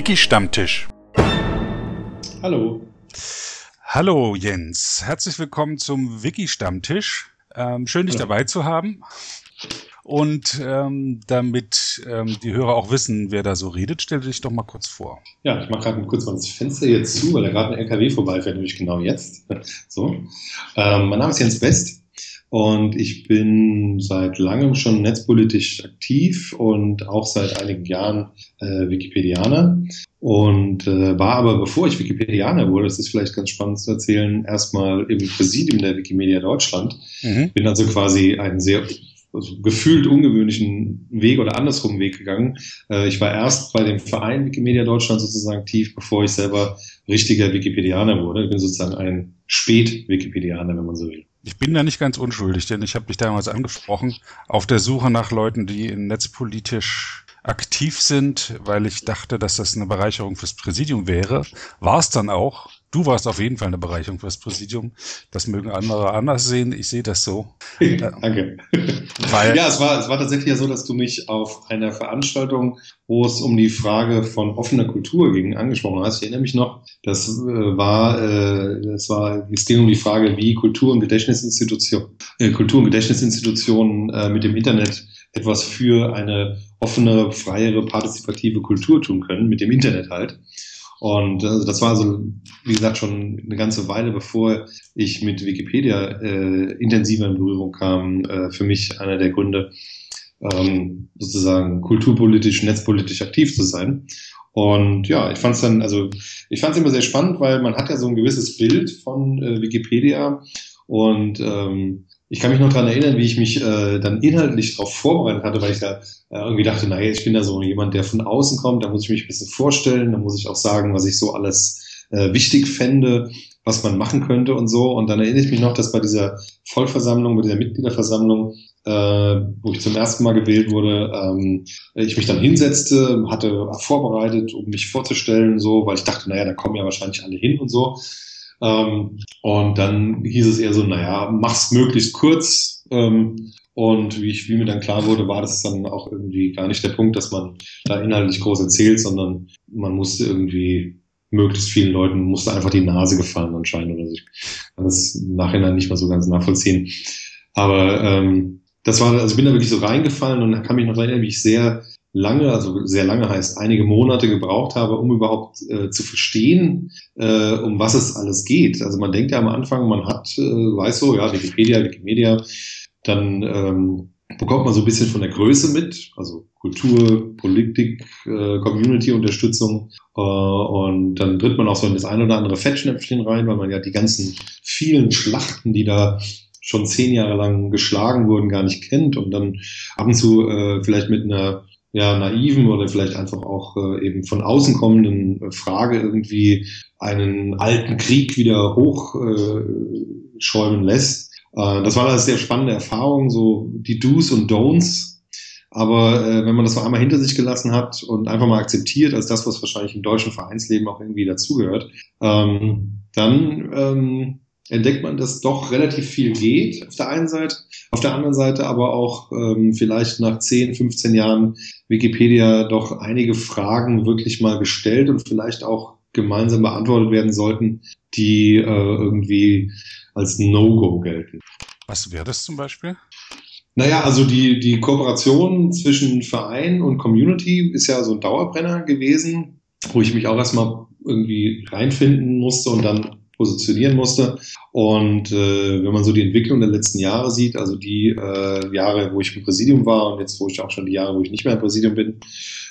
Wiki Stammtisch. Hallo. Hallo Jens, herzlich willkommen zum Wiki Stammtisch. Ähm, schön, dich Hallo. dabei zu haben. Und ähm, damit ähm, die Hörer auch wissen, wer da so redet, stell dich doch mal kurz vor. Ja, ich mache gerade kurz mal das Fenster jetzt zu, weil da gerade ein LKW vorbeifährt, nämlich genau jetzt. So. Ähm, mein Name ist Jens West. Und ich bin seit langem schon netzpolitisch aktiv und auch seit einigen Jahren äh, Wikipedianer. Und äh, war aber, bevor ich Wikipedianer wurde, das ist vielleicht ganz spannend zu erzählen, erstmal im Präsidium der Wikimedia Deutschland. Mhm. Bin also quasi einen sehr also gefühlt ungewöhnlichen Weg oder andersrum Weg gegangen. Äh, ich war erst bei dem Verein Wikimedia Deutschland sozusagen aktiv, bevor ich selber richtiger Wikipedianer wurde. Ich bin sozusagen ein Spät-Wikipedianer, wenn man so will. Ich bin da nicht ganz unschuldig, denn ich habe dich damals angesprochen, auf der Suche nach Leuten, die netzpolitisch aktiv sind, weil ich dachte, dass das eine Bereicherung fürs Präsidium wäre. War es dann auch. Du warst auf jeden Fall eine Bereicherung fürs Präsidium. Das mögen andere anders sehen. Ich sehe das so. Danke. Weil, ja, es war, es war tatsächlich ja so, dass du mich auf einer Veranstaltung, wo es um die Frage von offener Kultur ging, angesprochen hast. Ich erinnere mich noch, das äh, war, äh, das war, es ging um die Frage, wie Kultur- und Gedächtnisinstitutionen, äh, Kultur- und Gedächtnisinstitutionen äh, mit dem Internet etwas für eine offene, freiere, partizipative Kultur tun können, mit dem Internet halt. Und also das war so, wie gesagt, schon eine ganze Weile, bevor ich mit Wikipedia äh, intensiver in Berührung kam, äh, für mich einer der Gründe, ähm, sozusagen kulturpolitisch, netzpolitisch aktiv zu sein. Und ja, ich fand es dann, also ich fand es immer sehr spannend, weil man hat ja so ein gewisses Bild von äh, Wikipedia und ähm, ich kann mich noch dran erinnern, wie ich mich äh, dann inhaltlich darauf vorbereitet hatte, weil ich da äh, irgendwie dachte, naja, ich bin da so jemand, der von außen kommt, da muss ich mich ein bisschen vorstellen, da muss ich auch sagen, was ich so alles äh, wichtig fände, was man machen könnte und so. Und dann erinnere ich mich noch, dass bei dieser Vollversammlung, bei dieser Mitgliederversammlung, äh, wo ich zum ersten Mal gewählt wurde, ähm, ich mich dann hinsetzte, hatte vorbereitet, um mich vorzustellen, so, weil ich dachte, naja, da kommen ja wahrscheinlich alle hin und so. Ähm, und dann hieß es eher so, naja, mach's möglichst kurz. Ähm, und wie, ich, wie mir dann klar wurde, war das dann auch irgendwie gar nicht der Punkt, dass man da inhaltlich groß erzählt, sondern man musste irgendwie möglichst vielen Leuten musste einfach die Nase gefallen anscheinend oder. Ich kann das im Nachhinein nicht mal so ganz nachvollziehen. Aber ähm, das war, also ich bin da wirklich so reingefallen und kann mich noch erinnern, wie ich sehr lange, also sehr lange heißt einige Monate gebraucht habe, um überhaupt äh, zu verstehen, äh, um was es alles geht. Also man denkt ja am Anfang, man hat, äh, weiß so, ja, Wikipedia, Wikimedia, dann ähm, bekommt man so ein bisschen von der Größe mit, also Kultur, Politik, äh, Community-Unterstützung äh, und dann tritt man auch so in das ein oder andere Fettschnäpfchen rein, weil man ja die ganzen vielen Schlachten, die da schon zehn Jahre lang geschlagen wurden, gar nicht kennt und dann ab und zu äh, vielleicht mit einer ja, naiven oder vielleicht einfach auch äh, eben von außen kommenden äh, Frage irgendwie einen alten Krieg wieder hochschäumen äh, lässt. Äh, das war eine sehr spannende Erfahrung, so die Do's und Don'ts. Aber äh, wenn man das noch einmal hinter sich gelassen hat und einfach mal akzeptiert als das, was wahrscheinlich im deutschen Vereinsleben auch irgendwie dazugehört, ähm, dann ähm, entdeckt man, dass doch relativ viel geht auf der einen Seite, auf der anderen Seite aber auch ähm, vielleicht nach 10, 15 Jahren Wikipedia doch einige Fragen wirklich mal gestellt und vielleicht auch gemeinsam beantwortet werden sollten, die äh, irgendwie als No-Go gelten. Was wäre das zum Beispiel? Naja, also die, die Kooperation zwischen Verein und Community ist ja so ein Dauerbrenner gewesen, wo ich mich auch erstmal irgendwie reinfinden musste und dann positionieren musste. Und äh, wenn man so die Entwicklung der letzten Jahre sieht, also die äh, Jahre, wo ich im Präsidium war und jetzt, wo ich auch schon die Jahre, wo ich nicht mehr im Präsidium bin,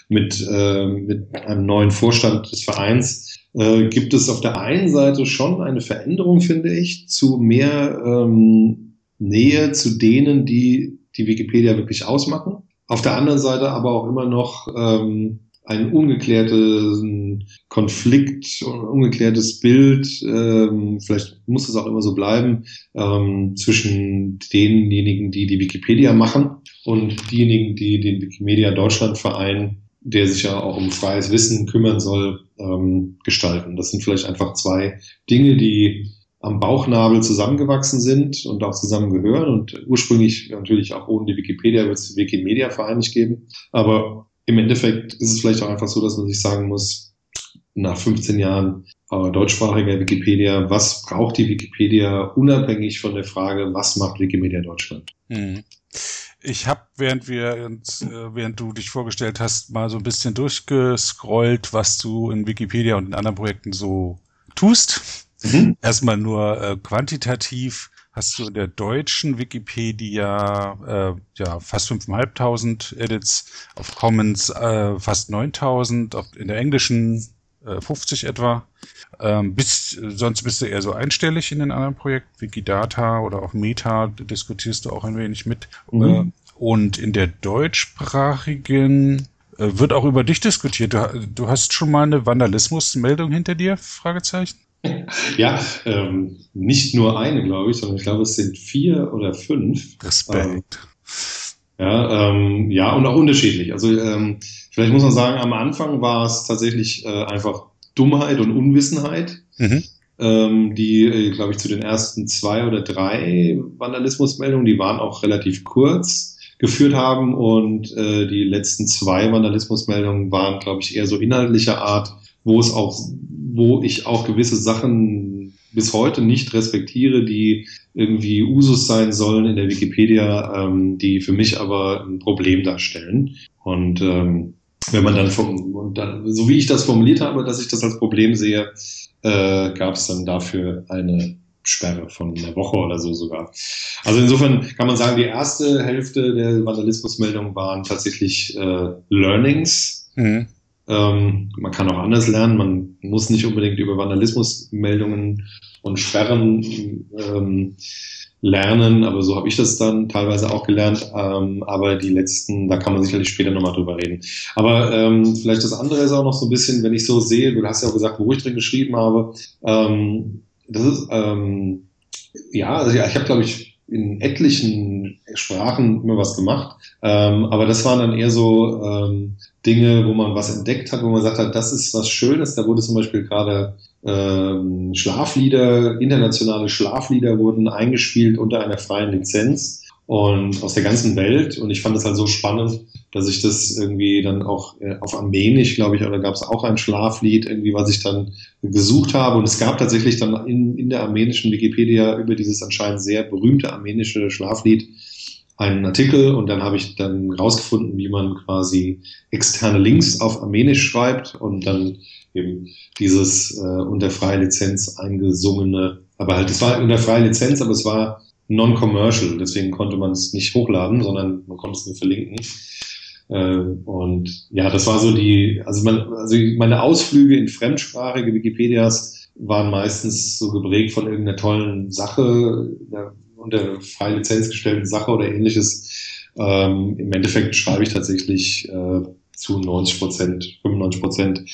mit, äh, mit einem neuen Vorstand des Vereins, äh, gibt es auf der einen Seite schon eine Veränderung, finde ich, zu mehr ähm, Nähe zu denen, die die Wikipedia wirklich ausmachen. Auf der anderen Seite aber auch immer noch ähm, ein ungeklärten Konflikt, ungeklärtes Bild, ähm, vielleicht muss es auch immer so bleiben, ähm, zwischen denjenigen, die die Wikipedia machen und diejenigen, die den Wikimedia Deutschland Verein, der sich ja auch um freies Wissen kümmern soll, ähm, gestalten. Das sind vielleicht einfach zwei Dinge, die am Bauchnabel zusammengewachsen sind und auch zusammengehören und ursprünglich natürlich auch ohne die Wikipedia wird es den Wikimedia Verein nicht geben. Aber im Endeffekt ist es vielleicht auch einfach so, dass man sich sagen muss, nach 15 Jahren äh, deutschsprachiger Wikipedia, was braucht die Wikipedia unabhängig von der Frage, was macht Wikimedia Deutschland? Hm. Ich habe, während wir äh, während du dich vorgestellt hast, mal so ein bisschen durchgescrollt, was du in Wikipedia und in anderen Projekten so tust. Mhm. Erstmal nur äh, quantitativ hast du in der deutschen Wikipedia äh, ja fast 5.500 Edits, auf Commons äh, fast 9.000, in der englischen äh, 50 etwa. Ähm, bis, sonst bist du eher so einstellig in den anderen Projekten, Wikidata oder auch Meta diskutierst du auch ein wenig mit. Mhm. Äh, und in der deutschsprachigen äh, wird auch über dich diskutiert. Du, du hast schon mal eine Vandalismusmeldung hinter dir? Fragezeichen. Ja, ähm, nicht nur eine, glaube ich, sondern ich glaube, es sind vier oder fünf. Respekt. Ähm, ja, ähm, ja, und auch unterschiedlich. Also ähm, vielleicht muss man sagen, am Anfang war es tatsächlich äh, einfach Dummheit und Unwissenheit, mhm. ähm, die, äh, glaube ich, zu den ersten zwei oder drei Vandalismusmeldungen, die waren auch relativ kurz geführt haben und äh, die letzten zwei Vandalismusmeldungen waren, glaube ich, eher so inhaltlicher Art, wo es auch wo ich auch gewisse Sachen bis heute nicht respektiere, die irgendwie Usus sein sollen in der Wikipedia, ähm, die für mich aber ein Problem darstellen. Und ähm, wenn man dann, vom, dann, so wie ich das formuliert habe, dass ich das als Problem sehe, äh, gab es dann dafür eine Sperre von einer Woche oder so sogar. Also insofern kann man sagen, die erste Hälfte der Vandalismusmeldungen waren tatsächlich äh, Learnings. Mhm. Ähm, man kann auch anders lernen. Man muss nicht unbedingt über Vandalismusmeldungen und Sperren ähm, lernen, aber so habe ich das dann teilweise auch gelernt. Ähm, aber die letzten, da kann man sicherlich später nochmal drüber reden. Aber ähm, vielleicht das andere ist auch noch so ein bisschen, wenn ich so sehe, du hast ja auch gesagt, wo ich drin geschrieben habe. Ähm, das ist ähm, ja, also ja, ich habe glaube ich in etlichen Sprachen immer was gemacht. Ähm, aber das waren dann eher so ähm, Dinge, wo man was entdeckt hat, wo man sagt hat, das ist was Schönes. Da wurde zum Beispiel gerade ähm, Schlaflieder, internationale Schlaflieder wurden eingespielt unter einer freien Lizenz und aus der ganzen Welt. Und ich fand das halt so spannend, dass ich das irgendwie dann auch äh, auf Armenisch, glaube ich, oder gab es auch ein Schlaflied, irgendwie, was ich dann gesucht habe. Und es gab tatsächlich dann in, in der armenischen Wikipedia über dieses anscheinend sehr berühmte armenische Schlaflied einen Artikel und dann habe ich dann rausgefunden, wie man quasi externe Links auf Armenisch schreibt und dann eben dieses äh, unter freie Lizenz eingesungene, aber halt, es war unter freie Lizenz, aber es war non-commercial, deswegen konnte man es nicht hochladen, sondern man konnte es nur verlinken. Äh, und ja, das war so die, also, man, also meine Ausflüge in fremdsprachige Wikipedias waren meistens so geprägt von irgendeiner tollen Sache, unter freie Lizenz gestellten Sache oder ähnliches. Ähm, Im Endeffekt schreibe ich tatsächlich äh, zu 90 Prozent, 95 Prozent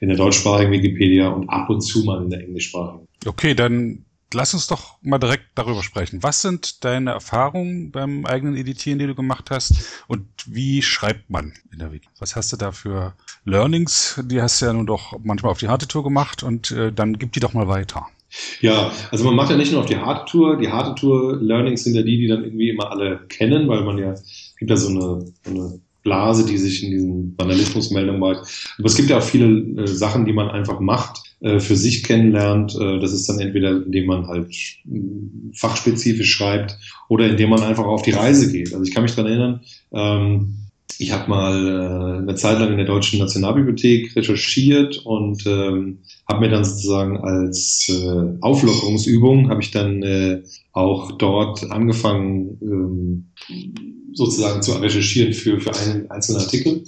in der deutschsprachigen Wikipedia und ab und zu mal in der englischsprachigen. Okay, dann lass uns doch mal direkt darüber sprechen. Was sind deine Erfahrungen beim eigenen Editieren, die du gemacht hast? Und wie schreibt man in der Wiki? Was hast du da für Learnings? Die hast du ja nun doch manchmal auf die harte Tour gemacht und äh, dann gib die doch mal weiter. Ja, also man macht ja nicht nur auf die harte Tour. Die harte Tour Learnings sind ja die, die dann irgendwie immer alle kennen, weil man ja, gibt ja so eine, eine Blase, die sich in diesen Vandalismusmeldungen macht. Aber es gibt ja auch viele äh, Sachen, die man einfach macht, für sich kennenlernt. Äh, das ist dann entweder, indem man halt äh, fachspezifisch schreibt oder indem man einfach auf die Reise geht. Also ich kann mich daran erinnern, ähm, ich habe mal äh, eine Zeit lang in der Deutschen Nationalbibliothek recherchiert und ähm, habe mir dann sozusagen als äh, Auflockerungsübung habe ich dann äh, auch dort angefangen ähm, sozusagen zu recherchieren für für einen einzelnen Artikel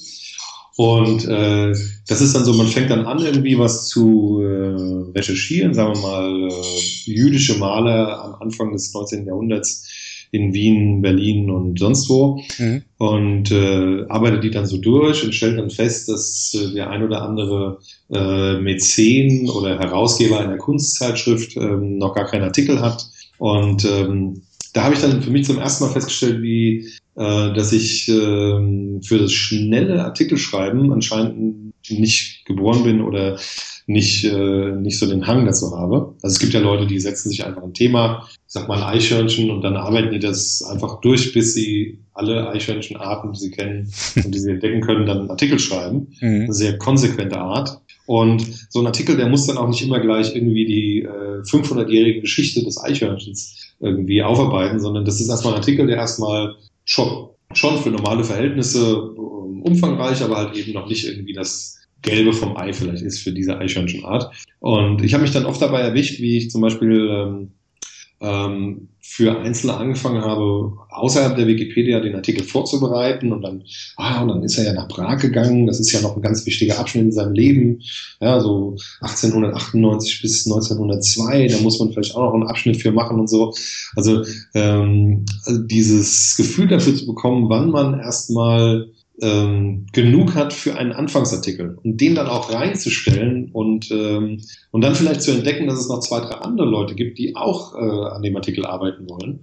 und äh, das ist dann so, man fängt dann an, irgendwie was zu äh, recherchieren, sagen wir mal, äh, jüdische Maler am Anfang des 19. Jahrhunderts in Wien, Berlin und sonst wo. Mhm. Und äh, arbeitet die dann so durch und stellt dann fest, dass äh, der ein oder andere äh, Mäzen oder Herausgeber einer Kunstzeitschrift äh, noch gar keinen Artikel hat. Und ähm, da habe ich dann für mich zum ersten Mal festgestellt, wie äh, dass ich äh, für das schnelle Artikelschreiben anscheinend nicht geboren bin oder nicht, äh, nicht so den Hang dazu habe. Also es gibt ja Leute, die setzen sich einfach ein Thema, ich sag mal ein Eichhörnchen und dann arbeiten die das einfach durch, bis sie alle Eichhörnchenarten, die sie kennen und die sie entdecken können, dann einen Artikel schreiben. Mhm. Eine sehr konsequente Art. Und so ein Artikel, der muss dann auch nicht immer gleich irgendwie die äh, 500-jährige Geschichte des Eichhörnchens irgendwie aufarbeiten, sondern das ist erstmal ein Artikel, der erstmal schon, schon für normale Verhältnisse äh, umfangreich, aber halt eben noch nicht irgendwie das Gelbe vom Ei vielleicht ist für diese Eichhörnchenart. Und ich habe mich dann oft dabei erwischt, wie ich zum Beispiel ähm, ähm, für Einzelne angefangen habe, außerhalb der Wikipedia den Artikel vorzubereiten und dann, ah, und dann ist er ja nach Prag gegangen. Das ist ja noch ein ganz wichtiger Abschnitt in seinem Leben. Ja, so 1898 bis 1902, da muss man vielleicht auch noch einen Abschnitt für machen und so. Also, ähm, also dieses Gefühl dafür zu bekommen, wann man erstmal ähm, genug hat für einen Anfangsartikel. Und den dann auch reinzustellen und, ähm, und dann vielleicht zu entdecken, dass es noch zwei, drei andere Leute gibt, die auch äh, an dem Artikel arbeiten wollen,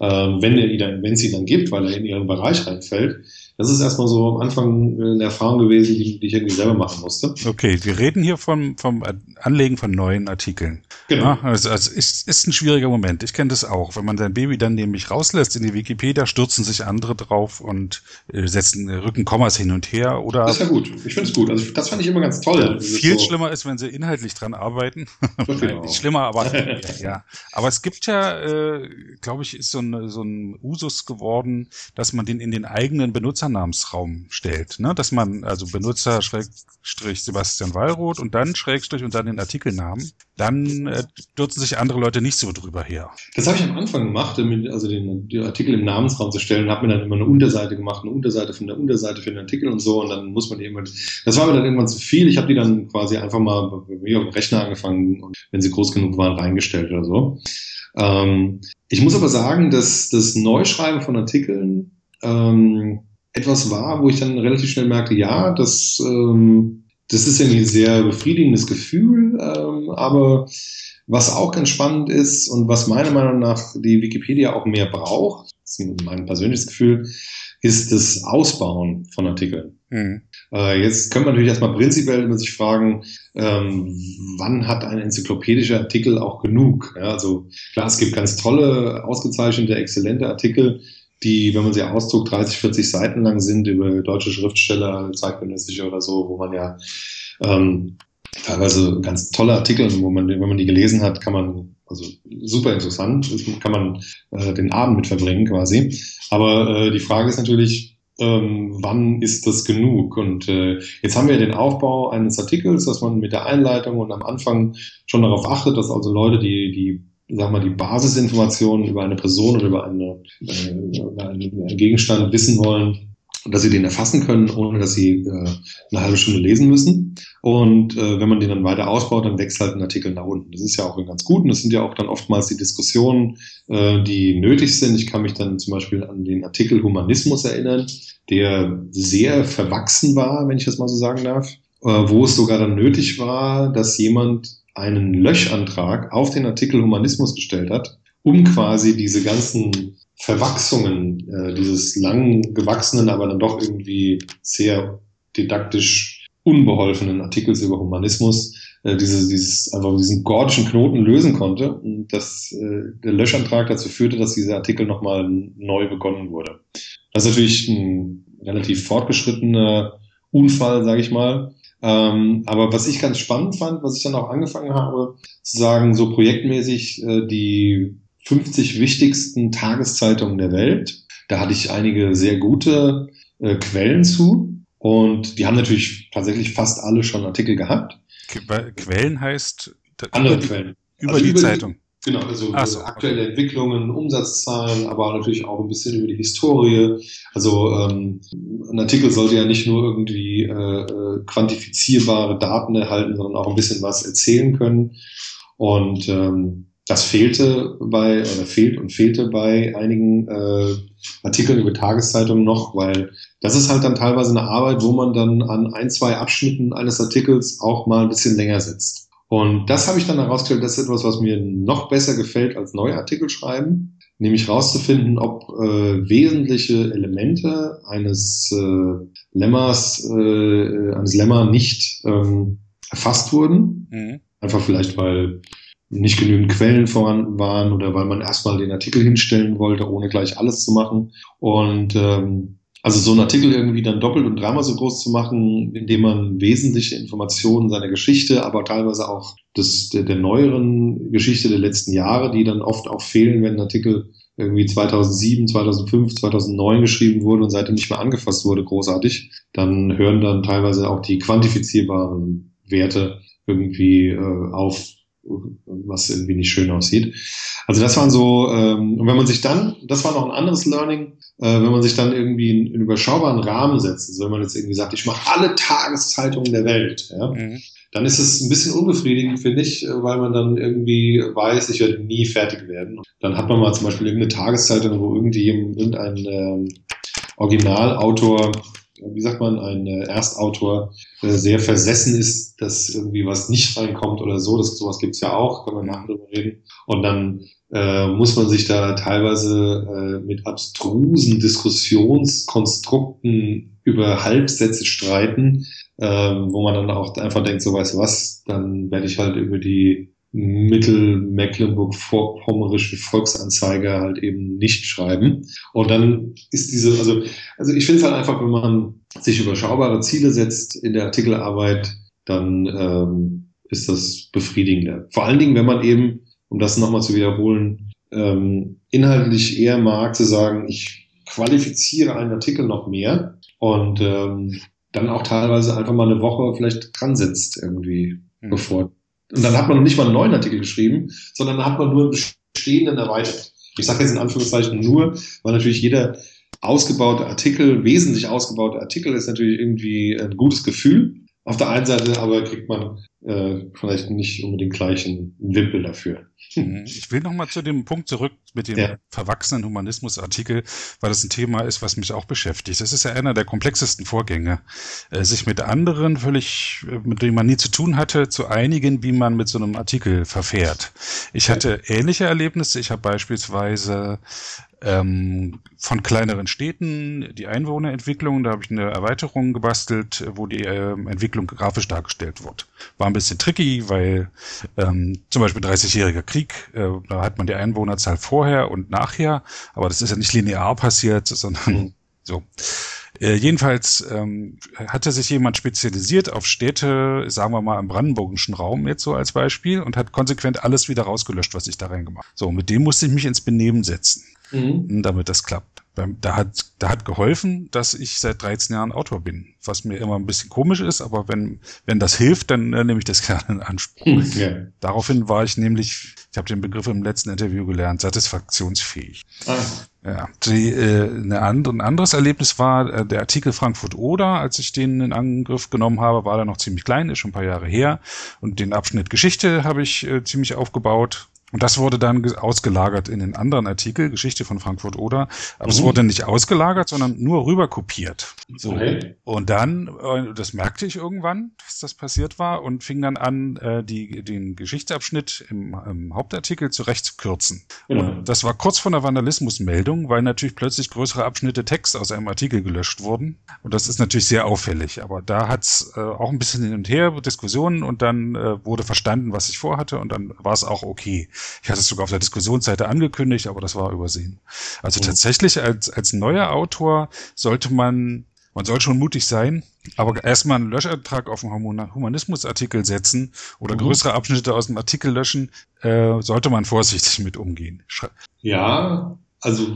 ähm, wenn, er, wenn es ihn dann gibt, weil er in ihren Bereich reinfällt das ist erstmal so am Anfang eine Erfahrung gewesen, die, die ich irgendwie selber machen musste. Okay, wir reden hier vom, vom Anlegen von neuen Artikeln. Genau. Ja, also, also ist, ist ein schwieriger Moment. Ich kenne das auch. Wenn man sein Baby dann nämlich rauslässt in die Wikipedia, stürzen sich andere drauf und äh, setzen äh, rücken Kommas hin und her. Oder das ist ja gut. Ich finde es gut. Also das fand ich immer ganz toll. Viel so schlimmer ist, wenn sie inhaltlich dran arbeiten. Genau. Nicht schlimmer, aber ja. Aber es gibt ja, äh, glaube ich, ist so ein, so ein Usus geworden, dass man den in den eigenen Benutzer Benutzernamensraum stellt, ne? dass man also Benutzer Schrägstrich Sebastian Wallroth und dann Schrägstrich und dann den Artikelnamen, dann äh, stürzen sich andere Leute nicht so drüber her. Das habe ich am Anfang gemacht, also den, den Artikel im Namensraum zu stellen, habe mir dann immer eine Unterseite gemacht, eine Unterseite von der Unterseite für den Artikel und so und dann muss man irgendwann, das war mir dann irgendwann zu viel, ich habe die dann quasi einfach mal bei mir auf dem Rechner angefangen und wenn sie groß genug waren, reingestellt oder so. Ähm, ich muss aber sagen, dass das Neuschreiben von Artikeln ähm, etwas war, wo ich dann relativ schnell merkte, ja, das, ähm, das ist irgendwie ein sehr befriedigendes Gefühl, ähm, aber was auch ganz spannend ist und was meiner Meinung nach die Wikipedia auch mehr braucht, das ist mein persönliches Gefühl, ist das Ausbauen von Artikeln. Mhm. Äh, jetzt können wir natürlich erstmal prinzipiell immer sich fragen, ähm, wann hat ein enzyklopädischer Artikel auch genug? Ja, also klar, es gibt ganz tolle, ausgezeichnete, exzellente Artikel, die, wenn man sie ausdruckt, 30, 40 Seiten lang sind über deutsche Schriftsteller, zeitgenössische oder so, wo man ja ähm, teilweise ganz tolle Artikel, wo man, wenn man die gelesen hat, kann man, also super interessant, kann man äh, den Abend mit verbringen quasi. Aber äh, die Frage ist natürlich, ähm, wann ist das genug? Und äh, jetzt haben wir den Aufbau eines Artikels, dass man mit der Einleitung und am Anfang schon darauf achtet, dass also Leute, die, die sag mal, die Basisinformationen über eine Person oder über, eine, äh, über einen Gegenstand wissen wollen, dass sie den erfassen können, ohne dass sie äh, eine halbe Stunde lesen müssen. Und äh, wenn man den dann weiter ausbaut, dann wächst halt ein Artikel nach unten. Das ist ja auch ganz gut. Und das sind ja auch dann oftmals die Diskussionen, äh, die nötig sind. Ich kann mich dann zum Beispiel an den Artikel Humanismus erinnern, der sehr verwachsen war, wenn ich das mal so sagen darf, äh, wo es sogar dann nötig war, dass jemand einen Löchantrag auf den Artikel Humanismus gestellt hat, um quasi diese ganzen Verwachsungen äh, dieses lang gewachsenen, aber dann doch irgendwie sehr didaktisch unbeholfenen Artikels über Humanismus, äh, diese, dieses, einfach diesen gordischen Knoten lösen konnte dass äh, der Löschantrag dazu führte, dass dieser Artikel nochmal neu begonnen wurde. Das ist natürlich ein relativ fortgeschrittener Unfall, sage ich mal, ähm, aber was ich ganz spannend fand, was ich dann auch angefangen habe, zu sagen, so projektmäßig äh, die 50 wichtigsten Tageszeitungen der Welt. Da hatte ich einige sehr gute äh, Quellen zu. Und die haben natürlich tatsächlich fast alle schon Artikel gehabt. Quellen heißt andere Quellen. Über also die über Zeitung. Genau, also so, aktuelle okay. Entwicklungen, Umsatzzahlen, aber natürlich auch ein bisschen über die Historie. Also ähm, ein Artikel sollte ja nicht nur irgendwie äh, äh, quantifizierbare Daten erhalten, sondern auch ein bisschen was erzählen können. Und ähm, das fehlte bei, oder fehlt und fehlte bei einigen äh, Artikeln über Tageszeitungen noch, weil das ist halt dann teilweise eine Arbeit, wo man dann an ein, zwei Abschnitten eines Artikels auch mal ein bisschen länger sitzt. Und das habe ich dann herausgestellt, das ist etwas, was mir noch besser gefällt als neue Artikel schreiben, nämlich herauszufinden, ob äh, wesentliche Elemente eines äh, Lemmers, äh, eines Lemma nicht ähm, erfasst wurden. Mhm. Einfach vielleicht, weil nicht genügend Quellen vorhanden waren oder weil man erstmal den Artikel hinstellen wollte, ohne gleich alles zu machen. Und ähm, Also so einen Artikel irgendwie dann doppelt und dreimal so groß zu machen, indem man wesentliche Informationen seiner Geschichte, aber teilweise auch des, der, der neueren Geschichte der letzten Jahre, die dann oft auch fehlen, wenn ein Artikel irgendwie 2007, 2005, 2009 geschrieben wurde und seitdem nicht mehr angefasst wurde, großartig, dann hören dann teilweise auch die quantifizierbaren Werte irgendwie äh, auf, was irgendwie nicht schön aussieht. Also das waren so, ähm, und wenn man sich dann, das war noch ein anderes Learning, äh, wenn man sich dann irgendwie in, in überschaubaren Rahmen setzt, also wenn man jetzt irgendwie sagt, ich mache alle Tageszeitungen der Welt, ja, mhm. dann ist es ein bisschen unbefriedigend, finde ich, weil man dann irgendwie weiß, ich werde nie fertig werden. Dann hat man mal zum Beispiel irgendeine Tageszeitung, wo irgendwie irgendein ähm, Originalautor wie sagt man, ein äh, Erstautor sehr versessen ist, dass irgendwie was nicht reinkommt oder so. Das, sowas gibt's ja auch, kann man nachher drüber reden. Und dann äh, muss man sich da teilweise äh, mit abstrusen Diskussionskonstrukten über Halbsätze streiten, äh, wo man dann auch einfach denkt, so weißt du was, dann werde ich halt über die Mittelmecklenburg-Pommerische Volksanzeiger halt eben nicht schreiben. Und dann ist diese, also, also ich finde es halt einfach, wenn man sich überschaubare Ziele setzt in der Artikelarbeit, dann ähm, ist das befriedigender. Vor allen Dingen, wenn man eben, um das nochmal zu wiederholen, ähm, inhaltlich eher mag zu sagen, ich qualifiziere einen Artikel noch mehr und ähm, dann auch teilweise einfach mal eine Woche vielleicht dran sitzt irgendwie, mhm. bevor und dann hat man noch nicht mal einen neuen Artikel geschrieben, sondern dann hat man nur einen bestehenden erweitert. Ich sage jetzt in Anführungszeichen nur, weil natürlich jeder ausgebaute Artikel, wesentlich ausgebaute Artikel ist natürlich irgendwie ein gutes Gefühl. Auf der einen Seite aber kriegt man äh, vielleicht nicht unbedingt gleich einen Wimpel dafür. Mhm. Ich will nochmal zu dem Punkt zurück mit dem ja. verwachsenen Humanismusartikel, weil das ein Thema ist, was mich auch beschäftigt. Das ist ja einer der komplexesten Vorgänge, äh, sich mit anderen völlig, äh, mit denen man nie zu tun hatte, zu einigen, wie man mit so einem Artikel verfährt. Ich hatte ähnliche Erlebnisse. Ich habe beispielsweise ähm, von kleineren Städten, die Einwohnerentwicklung, da habe ich eine Erweiterung gebastelt, wo die äh, Entwicklung grafisch dargestellt wird. War ein bisschen tricky, weil ähm, zum Beispiel 30-jähriger Krieg, äh, da hat man die Einwohnerzahl vorher und nachher, aber das ist ja nicht linear passiert, sondern mhm. so. Äh, jedenfalls ähm, hatte sich jemand spezialisiert auf Städte, sagen wir mal im brandenburgischen Raum jetzt so als Beispiel und hat konsequent alles wieder rausgelöscht, was ich da reingemacht. So, mit dem musste ich mich ins Benehmen setzen mhm. damit das klappt. Da hat, da hat geholfen, dass ich seit 13 Jahren Autor bin, was mir immer ein bisschen komisch ist, aber wenn, wenn das hilft, dann äh, nehme ich das gerne in Anspruch. Hm, ja. Daraufhin war ich nämlich, ich habe den Begriff im letzten Interview gelernt, satisfaktionsfähig. Ah. Ja, die, äh, eine andere, ein anderes Erlebnis war äh, der Artikel Frankfurt Oder, als ich den in Angriff genommen habe, war der noch ziemlich klein, ist schon ein paar Jahre her. Und den Abschnitt Geschichte habe ich äh, ziemlich aufgebaut und das wurde dann ausgelagert in den anderen Artikel, Geschichte von Frankfurt oder. Aber mhm. es wurde nicht ausgelagert, sondern nur rüber kopiert. So. Okay. Und dann, äh, das merkte ich irgendwann, dass das passiert war und fing dann an, äh, die, den Geschichtsabschnitt im, im Hauptartikel zurechtzukürzen. Genau. Und das war kurz vor der Vandalismusmeldung, weil natürlich plötzlich größere Abschnitte Text aus einem Artikel gelöscht wurden. Und das ist natürlich sehr auffällig. Aber da hat's äh, auch ein bisschen hin und her Diskussionen und dann wurde verstanden, was ich vorhatte und dann war es auch okay. Ich hatte es sogar auf der Diskussionsseite angekündigt, aber das war übersehen. Also mhm. tatsächlich als, als neuer Autor sollte man, man soll schon mutig sein, aber erstmal einen Löschantrag auf einen Humanismusartikel setzen oder mhm. größere Abschnitte aus dem Artikel löschen, äh, sollte man vorsichtig mit umgehen. Ja, also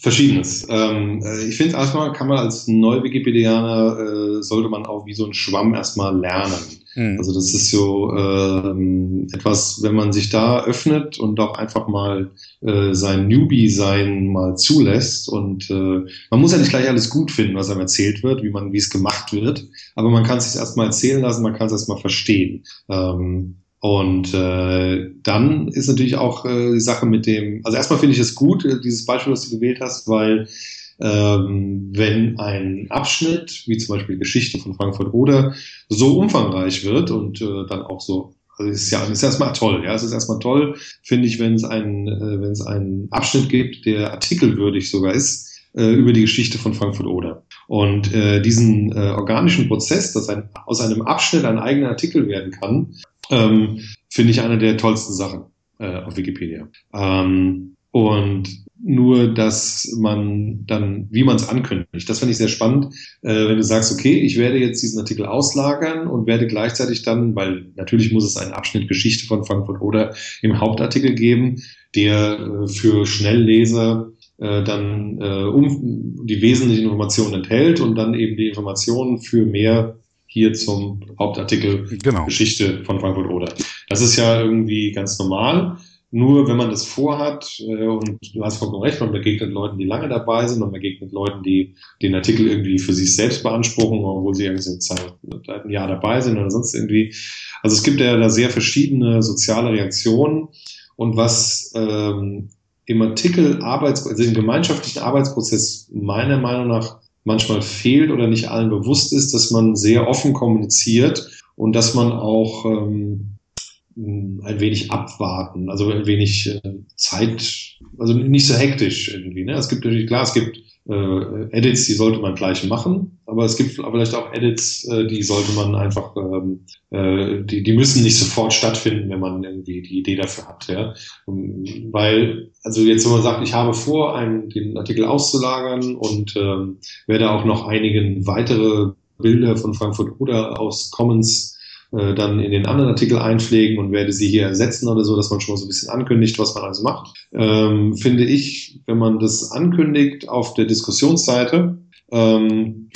verschiedenes. Ähm, äh, ich finde erstmal kann man als Neu-Wikipedianer äh, sollte man auch wie so ein Schwamm erstmal lernen. Mhm. Also das ist so ähm, etwas, wenn man sich da öffnet und auch einfach mal äh, sein Newbie-Sein mal zulässt und äh, man muss ja nicht gleich alles gut finden, was einem erzählt wird, wie man, wie es gemacht wird, aber man kann es sich erstmal erzählen lassen, man kann es erstmal verstehen. Ähm, und äh, dann ist natürlich auch äh, die Sache mit dem, also erstmal finde ich es gut, äh, dieses Beispiel, das du gewählt hast, weil ähm, wenn ein Abschnitt, wie zum Beispiel Geschichte von Frankfurt oder so umfangreich wird und äh, dann auch so, also ist ja ist erstmal toll, ja, es ist erstmal toll, finde ich, wenn es einen, äh, wenn es einen Abschnitt gibt, der artikelwürdig sogar ist äh, über die Geschichte von Frankfurt oder. Und äh, diesen äh, organischen Prozess, dass ein, aus einem Abschnitt ein eigener Artikel werden kann, ähm, finde ich eine der tollsten Sachen äh, auf Wikipedia. Ähm, Und nur, dass man dann, wie man es ankündigt. Das finde ich sehr spannend, äh, wenn du sagst, okay, ich werde jetzt diesen Artikel auslagern und werde gleichzeitig dann, weil natürlich muss es einen Abschnitt Geschichte von Frankfurt oder im Hauptartikel geben, der äh, für Schnellleser äh, dann äh, um die wesentlichen Informationen enthält und dann eben die Informationen für mehr hier zum Hauptartikel genau. Geschichte von Frankfurt oder. Das ist ja irgendwie ganz normal. Nur wenn man das vorhat, äh, und du hast vollkommen recht, man begegnet Leuten, die lange dabei sind, man begegnet Leuten, die den Artikel irgendwie für sich selbst beanspruchen, obwohl sie irgendwie seit ein Jahr dabei sind oder sonst irgendwie. Also es gibt ja da sehr verschiedene soziale Reaktionen. Und was ähm, im Artikel Arbeits, also im gemeinschaftlichen Arbeitsprozess meiner Meinung nach manchmal fehlt oder nicht allen bewusst ist, dass man sehr offen kommuniziert und dass man auch ähm, ein wenig abwarten, also ein wenig äh, Zeit, also nicht so hektisch irgendwie. Ne? Es gibt natürlich, klar, es gibt äh, Edits, die sollte man gleich machen, aber es gibt vielleicht auch Edits, äh, die sollte man einfach, ähm, äh, die, die müssen nicht sofort stattfinden, wenn man irgendwie die Idee dafür hat. Ja? Weil, also jetzt, wenn man sagt, ich habe vor, einen, den Artikel auszulagern und ähm, werde auch noch einigen weitere Bilder von Frankfurt oder aus Commons äh, dann in den anderen Artikel einpflegen und werde sie hier ersetzen oder so, dass man schon mal so ein bisschen ankündigt, was man also macht. Ähm, finde ich, wenn man das ankündigt auf der Diskussionsseite, ähm,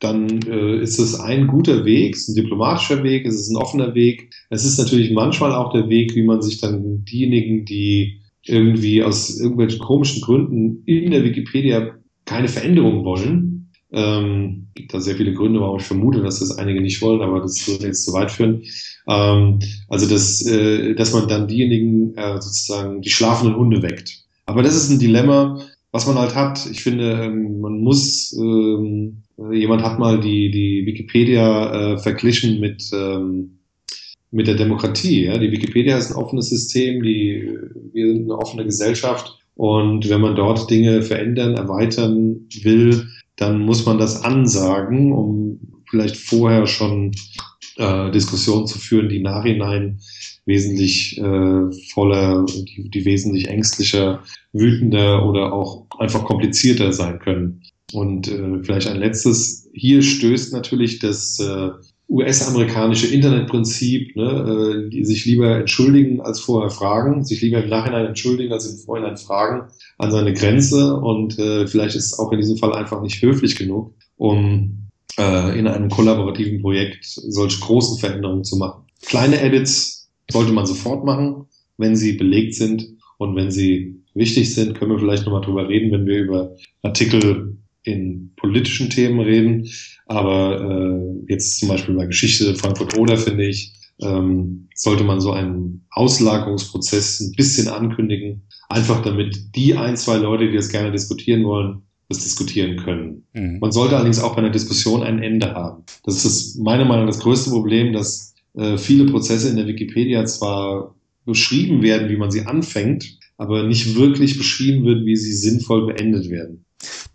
dann äh, ist es ein guter Weg, es ist ein diplomatischer Weg, es ist ein offener Weg. Es ist natürlich manchmal auch der Weg, wie man sich dann diejenigen, die irgendwie aus irgendwelchen komischen Gründen in der Wikipedia keine Veränderung wollen, ähm, gibt da sehr viele Gründe, warum ich vermute, dass das einige nicht wollen, aber das würde jetzt zu weit führen. Ähm, also, dass, äh, dass man dann diejenigen äh, sozusagen die schlafenden Hunde weckt. Aber das ist ein Dilemma, was man halt hat. Ich finde, ähm, man muss, ähm, jemand hat mal die, die Wikipedia äh, verglichen mit, ähm, mit der Demokratie. Ja? Die Wikipedia ist ein offenes System, die, wir sind eine offene Gesellschaft. Und wenn man dort Dinge verändern, erweitern will, dann muss man das ansagen, um vielleicht vorher schon äh, Diskussionen zu führen, die nachhinein wesentlich äh, voller, die, die wesentlich ängstlicher, wütender oder auch einfach komplizierter sein können. Und äh, vielleicht ein letztes, hier stößt natürlich das äh, US-amerikanische Internetprinzip, ne, äh, sich lieber entschuldigen als vorher fragen, sich lieber im Nachhinein entschuldigen als im Vorhinein fragen, an seine Grenze und äh, vielleicht ist es auch in diesem Fall einfach nicht höflich genug, um äh, in einem kollaborativen Projekt solche großen Veränderungen zu machen. Kleine Edits sollte man sofort machen, wenn sie belegt sind und wenn sie wichtig sind, können wir vielleicht nochmal drüber reden, wenn wir über Artikel in politischen Themen reden. Aber äh, jetzt zum Beispiel bei Geschichte Frankfurt Oder finde ich, ähm, sollte man so einen Auslagerungsprozess ein bisschen ankündigen, einfach damit die ein, zwei Leute, die das gerne diskutieren wollen, das diskutieren können. Mhm. Man sollte allerdings auch bei einer Diskussion ein Ende haben. Das ist meiner Meinung nach das größte Problem, dass äh, viele Prozesse in der Wikipedia zwar beschrieben werden, wie man sie anfängt, aber nicht wirklich beschrieben wird, wie sie sinnvoll beendet werden.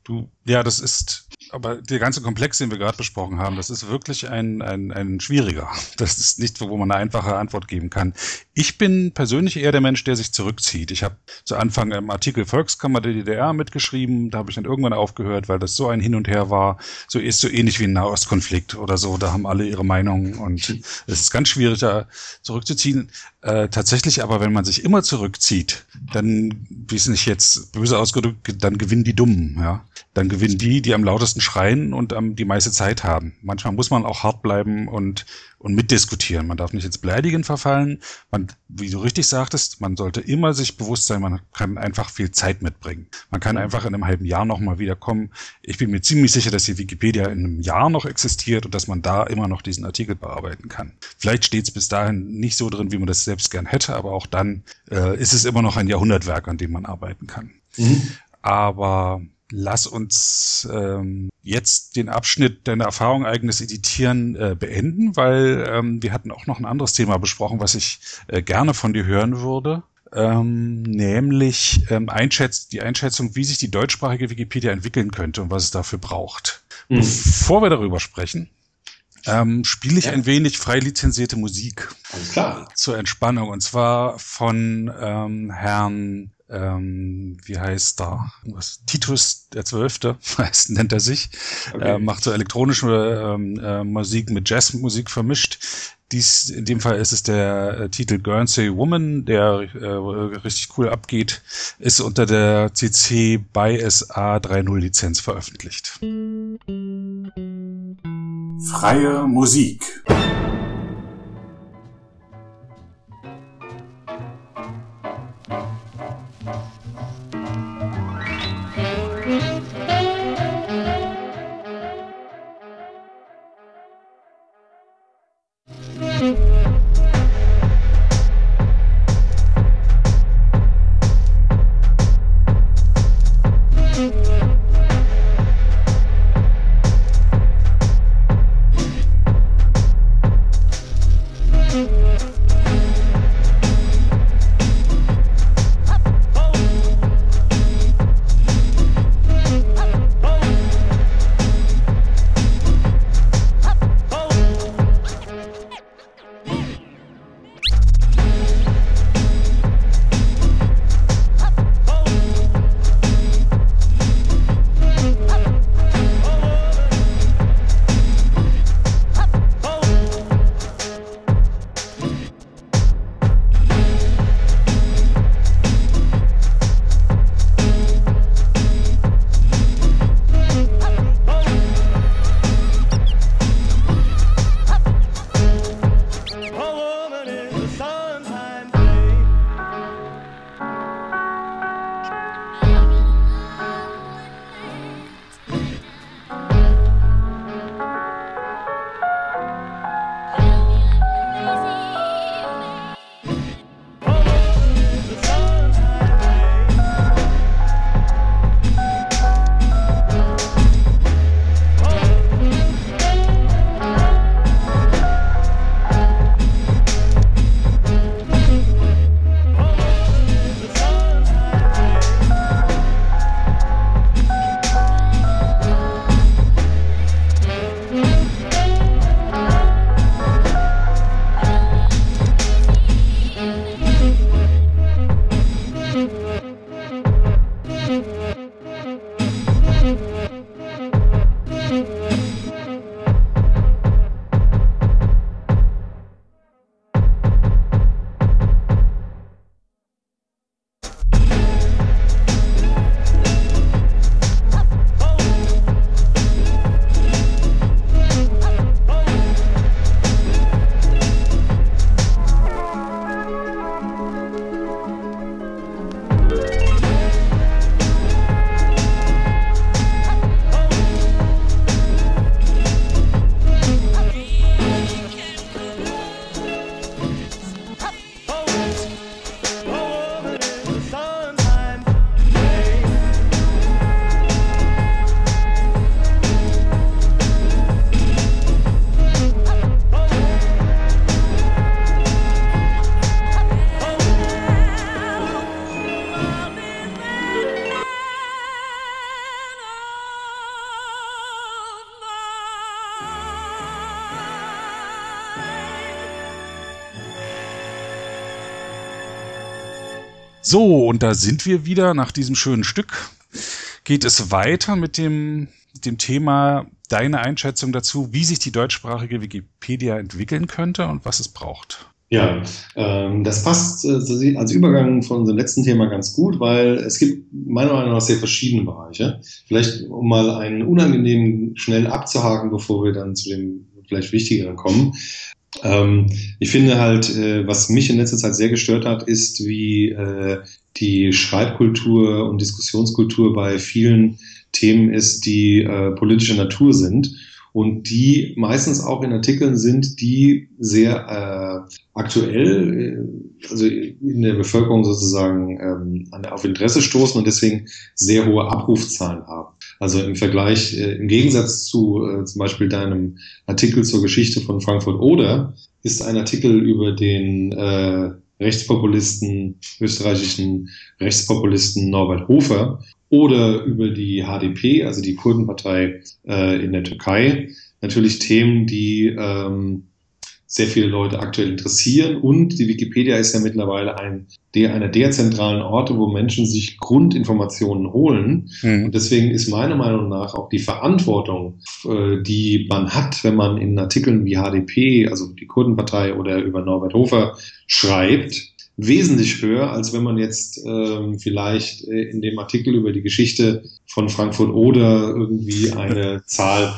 Du, ja, das ist aber der ganze Komplex, den wir gerade besprochen haben, das ist wirklich ein, ein, ein schwieriger. Das ist nicht, wo man eine einfache Antwort geben kann. Ich bin persönlich eher der Mensch, der sich zurückzieht. Ich habe zu Anfang im Artikel Volkskammer der DDR mitgeschrieben, da habe ich dann irgendwann aufgehört, weil das so ein Hin und Her war. So ist so ähnlich wie ein Nahostkonflikt oder so. Da haben alle ihre Meinung und es ist ganz schwierig, da zurückzuziehen. Äh, tatsächlich aber, wenn man sich immer zurückzieht, dann, wie es nicht jetzt böse ausgedrückt, dann gewinnen die Dummen, ja. Dann gewinnen die, die am lautesten schreien und ähm, die meiste Zeit haben. Manchmal muss man auch hart bleiben und und mitdiskutieren. Man darf nicht ins Beleidigen verfallen. Man, wie du richtig sagtest, man sollte immer sich bewusst sein, man kann einfach viel Zeit mitbringen. Man kann einfach in einem halben Jahr nochmal wiederkommen. Ich bin mir ziemlich sicher, dass die Wikipedia in einem Jahr noch existiert und dass man da immer noch diesen Artikel bearbeiten kann. Vielleicht steht es bis dahin nicht so drin, wie man das selbst gern hätte, aber auch dann äh, ist es immer noch ein Jahrhundertwerk, an dem man arbeiten kann. Mhm. Aber lass uns ähm, jetzt den Abschnitt deiner Erfahrung eigenes Editieren äh, beenden, weil ähm, wir hatten auch noch ein anderes Thema besprochen, was ich äh, gerne von dir hören würde. Ähm, nämlich ähm, Einschätz die Einschätzung, wie sich die deutschsprachige Wikipedia entwickeln könnte und was es dafür braucht. Mhm. Bevor wir darüber sprechen, ähm, spiele ich ja. ein wenig frei lizenzierte Musik. Alles klar. Zur Entspannung. Und zwar von ähm, Herrn ähm, wie heißt da? Was? Titus der Zwölfte, heißt, nennt er sich. Okay. Äh, macht so elektronische ähm, äh, Musik mit Jazzmusik vermischt. Dies, in dem Fall ist es der äh, Titel Guernsey Woman, der äh, richtig cool abgeht, ist unter der CC BY SA 3.0 Lizenz veröffentlicht. Freie Musik. So, und da sind wir wieder nach diesem schönen Stück. Geht es weiter mit dem, dem Thema deine Einschätzung dazu, wie sich die deutschsprachige Wikipedia entwickeln könnte und was es braucht? Ja, ähm, das passt äh, als Übergang von unserem letzten Thema ganz gut, weil es gibt meiner Meinung nach sehr verschiedene Bereiche. Vielleicht, um mal einen unangenehmen schnell abzuhaken, bevor wir dann zu dem vielleicht wichtigeren kommen. Ähm, ich finde halt, äh, was mich in letzter Zeit sehr gestört hat, ist, wie äh, die Schreibkultur und Diskussionskultur bei vielen Themen ist, die äh, politischer Natur sind und die meistens auch in Artikeln sind, die sehr äh, aktuell, äh, also in der Bevölkerung sozusagen ähm, auf Interesse stoßen und deswegen sehr hohe Abrufzahlen haben. Also im Vergleich, äh, im Gegensatz zu äh, zum Beispiel deinem Artikel zur Geschichte von Frankfurt Oder, ist ein Artikel über den äh, Rechtspopulisten, österreichischen Rechtspopulisten Norbert Hofer oder über die HDP, also die Kurdenpartei äh, in der Türkei, natürlich Themen, die ähm, sehr viele Leute aktuell interessieren. Und die Wikipedia ist ja mittlerweile ein, der, einer der zentralen Orte, wo Menschen sich Grundinformationen holen. Mhm. Und deswegen ist meiner Meinung nach auch die Verantwortung, äh, die man hat, wenn man in Artikeln wie HDP, also die Kurdenpartei oder über Norbert Hofer schreibt, wesentlich höher, als wenn man jetzt ähm, vielleicht äh, in dem Artikel über die Geschichte von Frankfurt oder irgendwie eine Zahl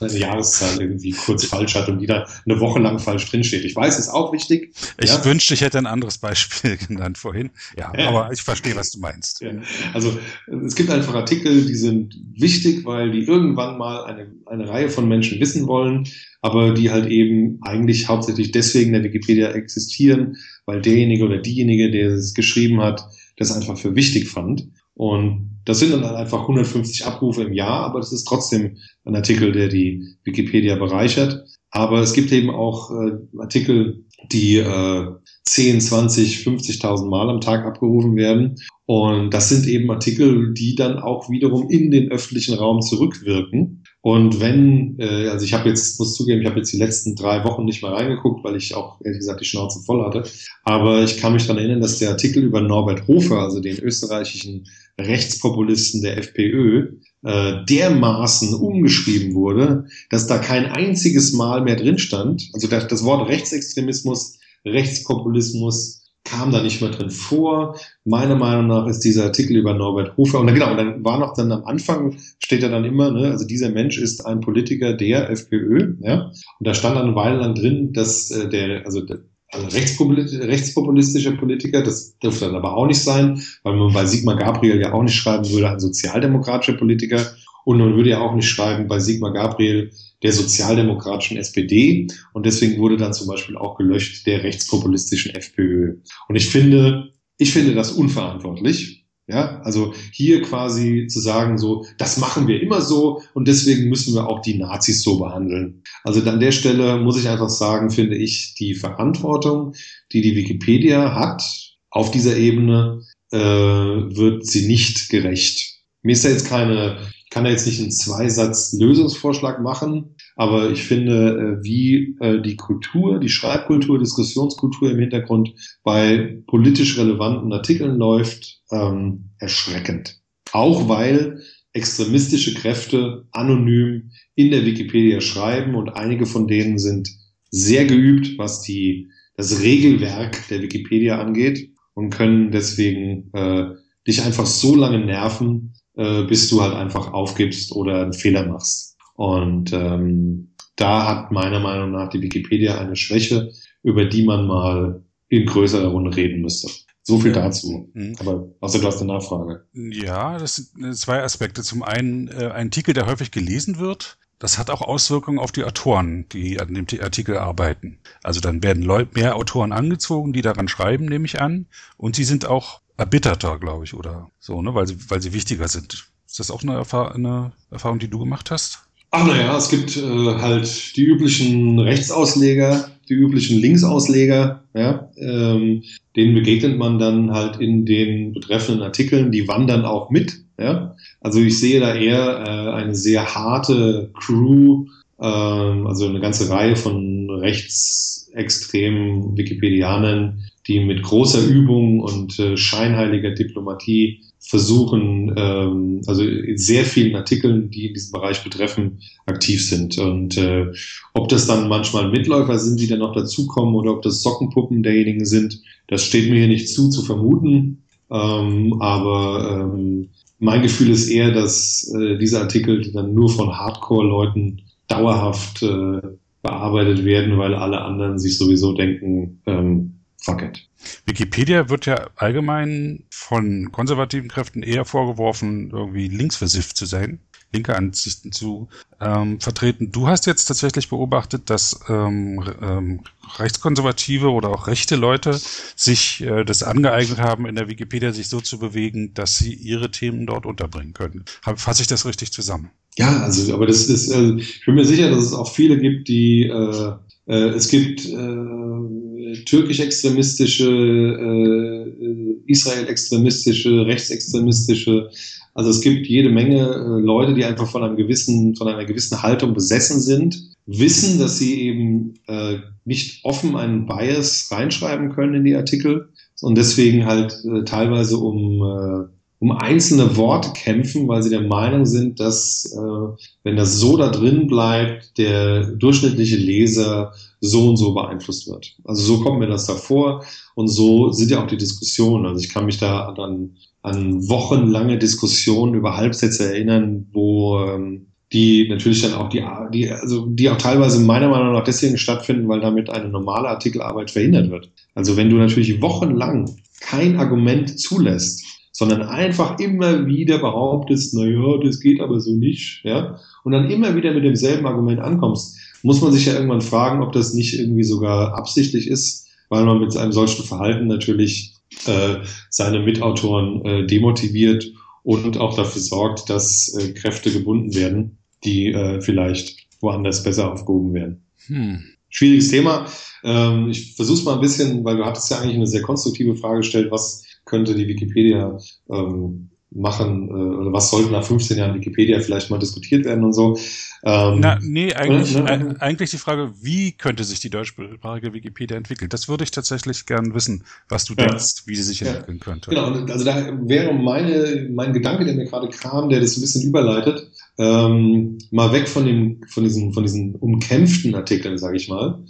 eine Jahreszahl irgendwie kurz falsch hat und die da eine Woche lang falsch drinsteht. Ich weiß, ist auch wichtig. Ich ja. wünschte, ich hätte ein anderes Beispiel genannt vorhin. Ja, ja. aber ich verstehe, was du meinst. Ja. Also es gibt einfach Artikel, die sind wichtig, weil die irgendwann mal eine, eine Reihe von Menschen wissen wollen, aber die halt eben eigentlich hauptsächlich deswegen in der Wikipedia existieren, weil derjenige oder diejenige, der es geschrieben hat, das einfach für wichtig fand. Und das sind dann halt einfach 150 Abrufe im Jahr, aber das ist trotzdem ein Artikel, der die Wikipedia bereichert. Aber es gibt eben auch äh, Artikel, die äh, 10, 20, 50.000 Mal am Tag abgerufen werden. Und das sind eben Artikel, die dann auch wiederum in den öffentlichen Raum zurückwirken. Und wenn, äh, also ich habe jetzt, muss zugeben, ich habe jetzt die letzten drei Wochen nicht mal reingeguckt, weil ich auch ehrlich gesagt die Schnauze voll hatte. Aber ich kann mich daran erinnern, dass der Artikel über Norbert Hofer, also den österreichischen Rechtspopulisten der FPÖ, äh, dermaßen umgeschrieben wurde, dass da kein einziges Mal mehr drin stand. Also das, das Wort Rechtsextremismus, Rechtspopulismus, kam da nicht mehr drin vor. Meiner Meinung nach ist dieser Artikel über Norbert Hofer, und dann, genau, und dann war noch dann am Anfang, steht ja dann immer, ne, also dieser Mensch ist ein Politiker der FPÖ, ja, und da stand dann eine Weile lang drin, dass äh, der, also der, rechtspopulistischer Politiker, das dürfte dann aber auch nicht sein, weil man bei Sigmar Gabriel ja auch nicht schreiben würde, ein sozialdemokratischer Politiker. Und man würde ja auch nicht schreiben bei Sigmar Gabriel der sozialdemokratischen SPD. Und deswegen wurde dann zum Beispiel auch gelöscht der rechtspopulistischen FPÖ. Und ich finde, ich finde das unverantwortlich. Ja, also hier quasi zu sagen, so, das machen wir immer so und deswegen müssen wir auch die Nazis so behandeln. Also an der Stelle muss ich einfach sagen, finde ich, die Verantwortung, die die Wikipedia hat auf dieser Ebene, äh, wird sie nicht gerecht. Mir ist da jetzt keine kann da jetzt nicht einen Zweisatz-Lösungsvorschlag machen, aber ich finde, äh, wie äh, die Kultur, die Schreibkultur, Diskussionskultur im Hintergrund bei politisch relevanten Artikeln läuft, ähm, erschreckend. Auch weil extremistische Kräfte anonym in der Wikipedia schreiben und einige von denen sind sehr geübt, was die, das Regelwerk der Wikipedia angeht und können deswegen äh, dich einfach so lange nerven, äh, bis du halt einfach aufgibst oder einen Fehler machst. Und ähm, da hat meiner Meinung nach die Wikipedia eine Schwäche, über die man mal in größerer Runde reden müsste. So viel dazu. Mhm. Aber außer du hast eine Nachfrage. Ja, das sind zwei Aspekte. Zum einen äh, ein Artikel, der häufig gelesen wird. Das hat auch Auswirkungen auf die Autoren, die an dem Artikel arbeiten. Also dann werden Leute, mehr Autoren angezogen, die daran schreiben, nehme ich an. Und sie sind auch erbitterter, glaube ich, oder so, ne? weil, sie, weil sie wichtiger sind. Ist das auch eine, Erfahr eine Erfahrung, die du gemacht hast? Ach naja, es gibt äh, halt die üblichen Rechtsausleger, die üblichen Linksausleger, ja, ähm, denen begegnet man dann halt in den betreffenden Artikeln, die wandern auch mit, ja. Also ich sehe da eher äh, eine sehr harte Crew, ähm, also eine ganze Reihe von rechtsextremen Wikipedianern, die mit großer Übung und äh, scheinheiliger Diplomatie versuchen, ähm, also in sehr vielen Artikeln, die in diesem Bereich betreffen, aktiv sind. Und äh, ob das dann manchmal Mitläufer sind, die dann noch dazukommen, oder ob das Sockenpuppen derjenigen sind, das steht mir hier nicht zu, zu vermuten. Ähm, aber ähm, mein Gefühl ist eher, dass äh, diese Artikel dann nur von Hardcore-Leuten dauerhaft äh, bearbeitet werden, weil alle anderen sich sowieso denken, ähm, fuck it. Wikipedia wird ja allgemein von konservativen Kräften eher vorgeworfen, irgendwie linksversifft zu sein, linke Ansichten zu ähm, vertreten. Du hast jetzt tatsächlich beobachtet, dass ähm, ähm, rechtskonservative oder auch rechte Leute sich äh, das angeeignet haben, in der Wikipedia sich so zu bewegen, dass sie ihre Themen dort unterbringen können. Fasse ich das richtig zusammen? Ja, also, aber das ist, äh, ich bin mir sicher, dass es auch viele gibt, die äh, es gibt äh, türkisch-extremistische, äh, Israel-extremistische, rechtsextremistische. Also es gibt jede Menge äh, Leute, die einfach von einem gewissen, von einer gewissen Haltung besessen sind, wissen, dass sie eben äh, nicht offen einen Bias reinschreiben können in die Artikel und deswegen halt äh, teilweise um, äh, um einzelne Worte kämpfen, weil sie der Meinung sind, dass äh, wenn das so da drin bleibt, der durchschnittliche Leser so und so beeinflusst wird. Also so kommt mir das davor und so sind ja auch die Diskussionen. Also ich kann mich da an, an wochenlange Diskussionen über Halbsätze erinnern, wo ähm, die natürlich dann auch die, die, also die auch teilweise meiner Meinung nach deswegen stattfinden, weil damit eine normale Artikelarbeit verhindert wird. Also wenn du natürlich wochenlang kein Argument zulässt, sondern einfach immer wieder behauptest, na ja, das geht aber so nicht, ja, und dann immer wieder mit demselben Argument ankommst, muss man sich ja irgendwann fragen, ob das nicht irgendwie sogar absichtlich ist, weil man mit einem solchen Verhalten natürlich äh, seine Mitautoren äh, demotiviert und auch dafür sorgt, dass äh, Kräfte gebunden werden, die äh, vielleicht woanders besser aufgehoben werden. Hm. Schwieriges Thema. Ähm, ich versuche es mal ein bisschen, weil du hattest ja eigentlich eine sehr konstruktive Frage gestellt, was könnte die Wikipedia ähm, machen, äh, oder was sollte nach 15 Jahren Wikipedia vielleicht mal diskutiert werden und so. Ähm, Na, nee, eigentlich, äh, äh, eigentlich die Frage, wie könnte sich die deutschsprachige Wikipedia entwickeln? Das würde ich tatsächlich gern wissen, was du ja. denkst, wie sie sich ja. entwickeln könnte. Genau, also da wäre meine, mein Gedanke, der mir gerade kam, der das ein bisschen überleitet, ähm, mal weg von, dem, von, diesen, von diesen umkämpften Artikeln, sage ich mal,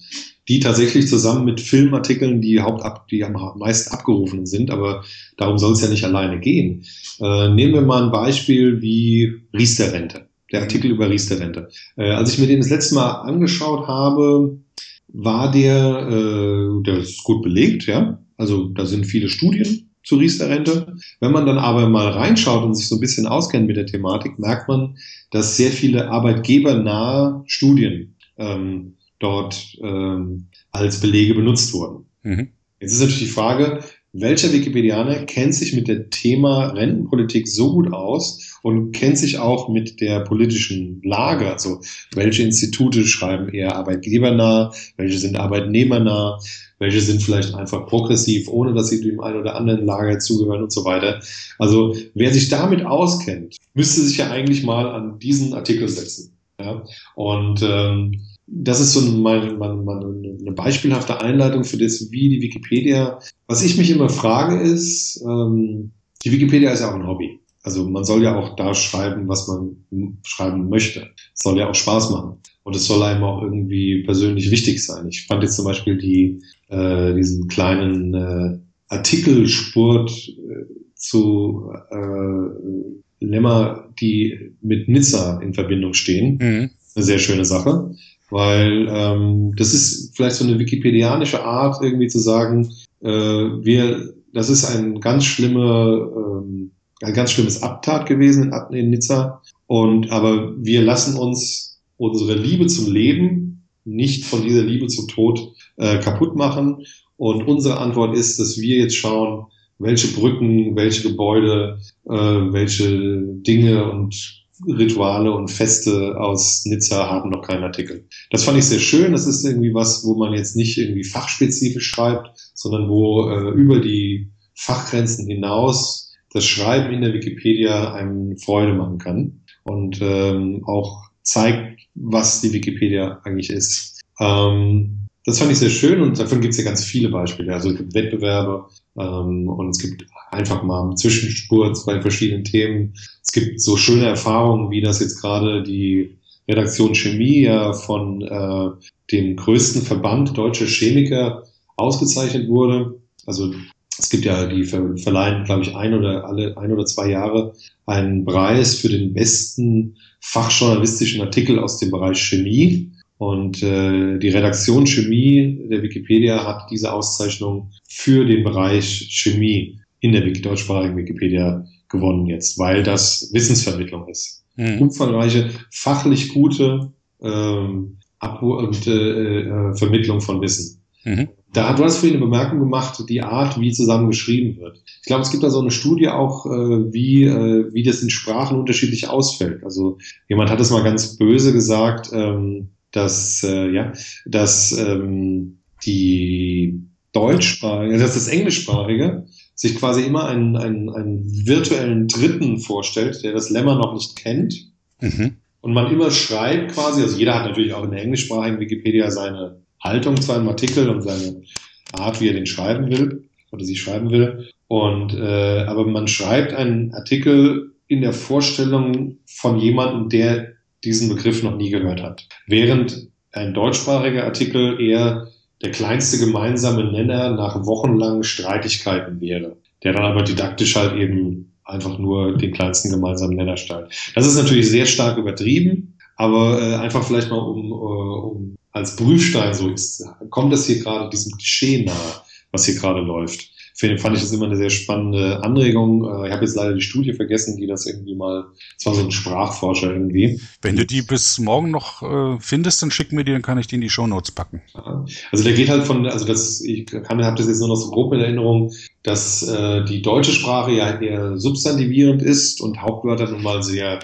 die tatsächlich zusammen mit Filmartikeln die Hauptab, die am meisten abgerufen sind, aber darum soll es ja nicht alleine gehen. Äh, nehmen wir mal ein Beispiel wie Riester-Rente, der Artikel über Riester-Rente. Äh, als ich mir den das letzte Mal angeschaut habe, war der, äh, der ist gut belegt, ja. Also da sind viele Studien zur Riester-Rente. Wenn man dann aber mal reinschaut und sich so ein bisschen auskennt mit der Thematik, merkt man, dass sehr viele arbeitgebernahe Studien ähm, dort ähm, als Belege benutzt wurden. Mhm. Jetzt ist natürlich die Frage, welcher Wikipedianer kennt sich mit dem Thema Rentenpolitik so gut aus und kennt sich auch mit der politischen Lage? Also welche Institute schreiben eher arbeitgebernah, welche sind arbeitnehmernah, welche sind vielleicht einfach progressiv, ohne dass sie dem einen oder anderen Lager zugehören und so weiter. Also wer sich damit auskennt, müsste sich ja eigentlich mal an diesen Artikel setzen. Ja? Und ähm, das ist so meine, meine, meine, eine beispielhafte Einleitung für das, wie die Wikipedia. Was ich mich immer frage ist, ähm, die Wikipedia ist ja auch ein Hobby. Also man soll ja auch da schreiben, was man schreiben möchte. Es soll ja auch Spaß machen. Und es soll einem auch irgendwie persönlich wichtig sein. Ich fand jetzt zum Beispiel die, äh, diesen kleinen äh, Artikelspurt äh, zu äh, Lemma, die mit Nizza in Verbindung stehen. Mhm. Eine sehr schöne Sache. Weil ähm, das ist vielleicht so eine wikipedianische Art, irgendwie zu sagen, äh, wir, das ist ein ganz schlimme, ähm, ein ganz schlimmes Abtat gewesen in, in Nizza. Und aber wir lassen uns unsere Liebe zum Leben nicht von dieser Liebe zum Tod äh, kaputt machen. Und unsere Antwort ist, dass wir jetzt schauen, welche Brücken, welche Gebäude, äh, welche Dinge und Rituale und Feste aus Nizza haben noch keinen Artikel. Das fand ich sehr schön. Das ist irgendwie was, wo man jetzt nicht irgendwie fachspezifisch schreibt, sondern wo äh, über die Fachgrenzen hinaus das Schreiben in der Wikipedia einem Freude machen kann und ähm, auch zeigt, was die Wikipedia eigentlich ist. Ähm, das fand ich sehr schön und davon gibt es ja ganz viele Beispiele. Also es gibt Wettbewerbe ähm, und es gibt einfach mal einen Zwischenspurt bei verschiedenen Themen. Es gibt so schöne Erfahrungen, wie das jetzt gerade die Redaktion Chemie ja von äh, dem größten Verband deutscher Chemiker ausgezeichnet wurde. Also es gibt ja, die verleihen, glaube ich, ein oder alle ein oder zwei Jahre einen Preis für den besten fachjournalistischen Artikel aus dem Bereich Chemie. Und äh, die Redaktion Chemie der Wikipedia hat diese Auszeichnung für den Bereich Chemie in der deutschsprachigen Wikipedia gewonnen jetzt, weil das Wissensvermittlung ist. Mhm. Umfangreiche, fachlich gute ähm, Ab und, äh, äh, Vermittlung von Wissen. Mhm. Da, du hast vorhin eine Bemerkung gemacht, die Art, wie zusammen geschrieben wird. Ich glaube, es gibt da so eine Studie auch, äh, wie, äh, wie das in Sprachen unterschiedlich ausfällt. Also jemand hat es mal ganz böse gesagt, ähm, dass, äh, ja, dass ähm, die Deutschsprachige, dass das Englischsprachige sich quasi immer einen, einen, einen virtuellen Dritten vorstellt, der das Lemma noch nicht kennt. Mhm. Und man immer schreibt quasi, also jeder hat natürlich auch in der englischsprachigen Wikipedia seine Haltung zu einem Artikel und seine Art, wie er den schreiben will oder sie schreiben will. Und äh, aber man schreibt einen Artikel in der Vorstellung von jemandem, der diesen Begriff noch nie gehört hat. Während ein deutschsprachiger Artikel eher der kleinste gemeinsame Nenner nach wochenlangen Streitigkeiten wäre, der dann aber didaktisch halt eben einfach nur den kleinsten gemeinsamen Nenner stellt. Das ist natürlich sehr stark übertrieben, aber äh, einfach vielleicht mal um, äh, um als Prüfstein so ist, kommt das hier gerade diesem Klischee nahe, was hier gerade läuft finde, fand ich das immer eine sehr spannende Anregung. Äh, ich habe jetzt leider die Studie vergessen, die das irgendwie mal, es war so ein Sprachforscher irgendwie. Wenn du die bis morgen noch äh, findest, dann schick mir die, dann kann ich die in die Shownotes packen. Also der geht halt von, also das, ich kann, habe das jetzt nur noch so grob in Erinnerung, dass äh, die deutsche Sprache ja eher substantivierend ist und Hauptwörter nun mal sehr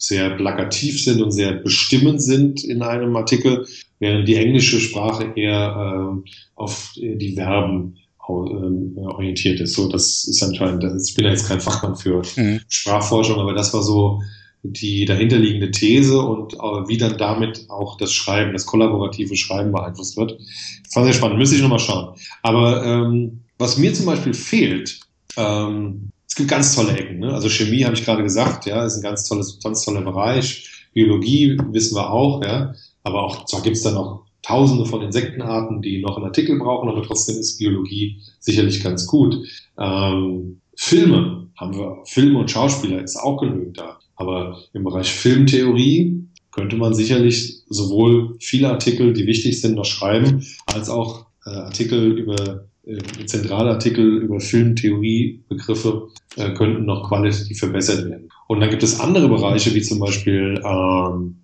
sehr plakativ sind und sehr bestimmend sind in einem Artikel, während die englische Sprache eher äh, auf die Verben orientiert ist. So, das ist anscheinend, das, ich bin ja jetzt kein Fachmann für mhm. Sprachforschung, aber das war so die dahinterliegende These und äh, wie dann damit auch das Schreiben, das kollaborative Schreiben beeinflusst wird. Das war sehr spannend, müsste ich nochmal schauen. Aber ähm, was mir zum Beispiel fehlt, ähm, es gibt ganz tolle Ecken. Ne? Also Chemie habe ich gerade gesagt, ja, ist ein ganz tolles, ganz toller Bereich. Biologie wissen wir auch, ja. Aber auch zwar gibt es da noch Tausende von Insektenarten, die noch einen Artikel brauchen, aber trotzdem ist Biologie sicherlich ganz gut. Ähm, Filme haben wir, Filme und Schauspieler ist auch genügend da. Aber im Bereich Filmtheorie könnte man sicherlich sowohl viele Artikel, die wichtig sind, noch schreiben, als auch äh, Artikel über äh, zentrale Artikel über Filmtheoriebegriffe äh, könnten noch qualitativ verbessert werden. Und dann gibt es andere Bereiche, wie zum Beispiel ähm,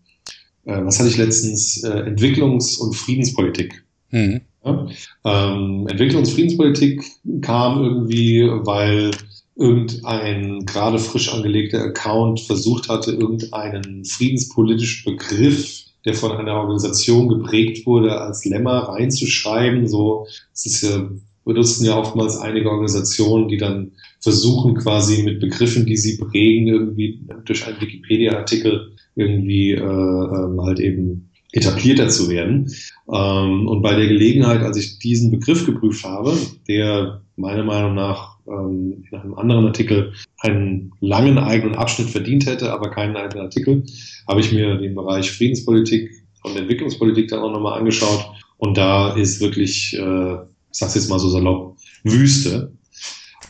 äh, was hatte ich letztens, äh, Entwicklungs- und Friedenspolitik. Mhm. Ja? Ähm, Entwicklungs- und Friedenspolitik kam irgendwie, weil irgendein gerade frisch angelegter Account versucht hatte, irgendeinen friedenspolitischen Begriff, der von einer Organisation geprägt wurde, als Lemma reinzuschreiben. So, es ist ja, benutzen ja oftmals einige Organisationen, die dann versuchen, quasi mit Begriffen, die sie prägen, irgendwie durch einen Wikipedia-Artikel irgendwie äh, ähm, halt eben etablierter zu werden. Ähm, und bei der Gelegenheit, als ich diesen Begriff geprüft habe, der meiner Meinung nach ähm, in einem anderen Artikel einen langen eigenen Abschnitt verdient hätte, aber keinen eigenen Artikel, habe ich mir den Bereich Friedenspolitik und Entwicklungspolitik dann auch nochmal angeschaut. Und da ist wirklich, äh, ich sag's jetzt mal so salopp, Wüste.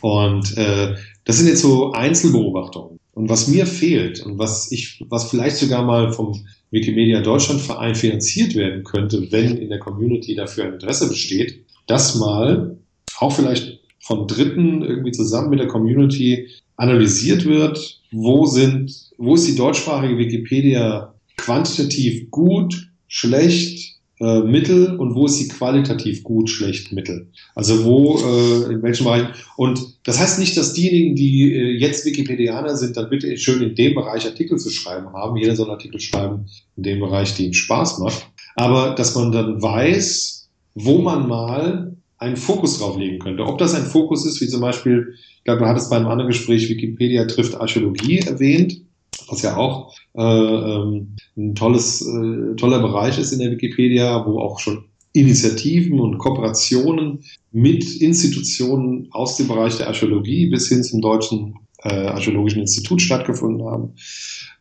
Und äh, das sind jetzt so Einzelbeobachtungen. Und was mir fehlt und was ich, was vielleicht sogar mal vom Wikimedia Deutschland Verein finanziert werden könnte, wenn in der Community dafür ein Interesse besteht, das mal auch vielleicht von Dritten irgendwie zusammen mit der Community analysiert wird, wo sind, wo ist die deutschsprachige Wikipedia quantitativ gut, schlecht, äh, Mittel und wo ist sie qualitativ gut, schlecht, Mittel. Also wo, äh, in welchem Bereich. Und das heißt nicht, dass diejenigen, die äh, jetzt Wikipedianer sind, dann bitte schön in dem Bereich Artikel zu schreiben haben. Jeder soll Artikel schreiben in dem Bereich, der ihm Spaß macht. Aber dass man dann weiß, wo man mal einen Fokus drauf legen könnte. Ob das ein Fokus ist, wie zum Beispiel, ich glaube, du hattest beim anderen Gespräch Wikipedia trifft Archäologie erwähnt was ja auch äh, ähm, ein tolles, äh, toller Bereich ist in der Wikipedia, wo auch schon Initiativen und Kooperationen mit Institutionen aus dem Bereich der Archäologie bis hin zum Deutschen äh, Archäologischen Institut stattgefunden haben,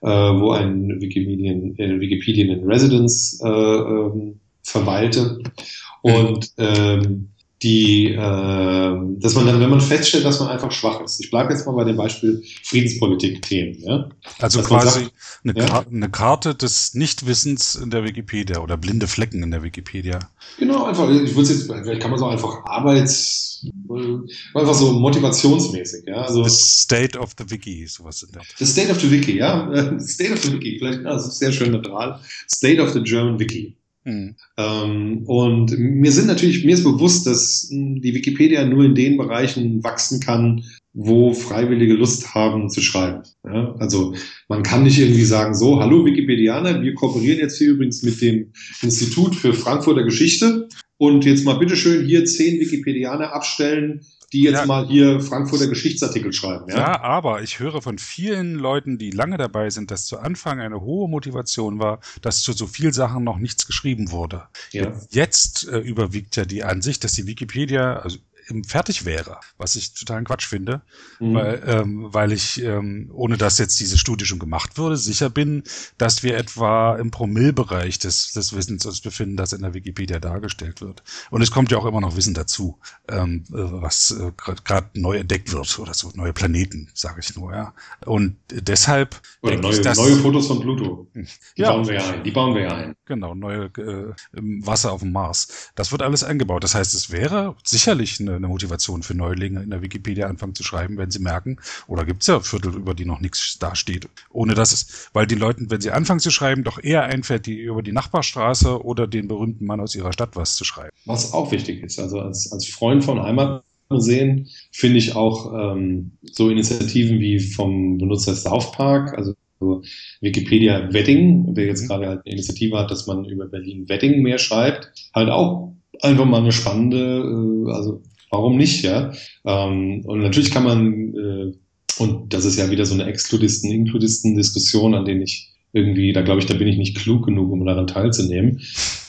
äh, wo ein Wikipedian, äh, Wikipedian in Residence äh, ähm, verweilte. Und ähm, die, äh, dass man dann, wenn man feststellt, dass man einfach schwach ist. Ich bleibe jetzt mal bei dem Beispiel Friedenspolitik-Themen. Ja? Also dass quasi sagt, eine, ja? Karte, eine, Karte des Nichtwissens in der Wikipedia oder blinde Flecken in der Wikipedia. Genau, einfach, ich würde jetzt, vielleicht kann man so einfach Arbeits, einfach so motivationsmäßig, ja. Also, the State of the Wiki, sowas in der. The State of the Wiki, ja. State of the Wiki, vielleicht, ist sehr schön neutral. State of the German Wiki. Mhm. Ähm, und mir sind natürlich, mir ist bewusst, dass die Wikipedia nur in den Bereichen wachsen kann, wo Freiwillige Lust haben zu schreiben. Ja, also man kann nicht irgendwie sagen, so, hallo Wikipedianer, wir kooperieren jetzt hier übrigens mit dem Institut für Frankfurter Geschichte und jetzt mal bitteschön hier zehn Wikipedianer abstellen, die jetzt ja. mal hier Frankfurter Geschichtsartikel schreiben. Ja? ja, aber ich höre von vielen Leuten, die lange dabei sind, dass zu Anfang eine hohe Motivation war, dass zu so viel Sachen noch nichts geschrieben wurde. Ja. Jetzt äh, überwiegt ja die Ansicht, dass die Wikipedia, also fertig wäre, was ich totalen Quatsch finde, mhm. weil, ähm, weil ich, ähm, ohne dass jetzt diese Studie schon gemacht wurde, sicher bin, dass wir etwa im Promillbereich des, des Wissens uns befinden, das in der Wikipedia dargestellt wird. Und es kommt ja auch immer noch Wissen dazu, ähm, äh, was äh, gerade neu entdeckt wird oder so, neue Planeten, sage ich nur, ja. Und deshalb oder neue, ich, dass, neue Fotos von Pluto. Die ja, bauen wir ja ein. Die bauen wir ja ein. Genau, neue äh, Wasser auf dem Mars. Das wird alles eingebaut. Das heißt, es wäre sicherlich eine eine Motivation für Neulinge in der Wikipedia anfangen zu schreiben, wenn sie merken, oder gibt es ja Viertel, über die noch nichts dasteht. Ohne dass es, weil den Leuten, wenn sie anfangen zu schreiben, doch eher einfällt, die über die Nachbarstraße oder den berühmten Mann aus ihrer Stadt was zu schreiben. Was auch wichtig ist. Also als, als Freund von Heimatmuseen finde ich auch ähm, so Initiativen wie vom Benutzer South Park, also Wikipedia Wedding, der jetzt mhm. gerade halt eine Initiative hat, dass man über Berlin Wedding mehr schreibt, halt auch einfach mal eine spannende, äh, also Warum nicht, ja? Ähm, und natürlich kann man, äh, und das ist ja wieder so eine Exkludisten-Inkludisten-Diskussion, an denen ich irgendwie, da glaube ich, da bin ich nicht klug genug, um daran teilzunehmen.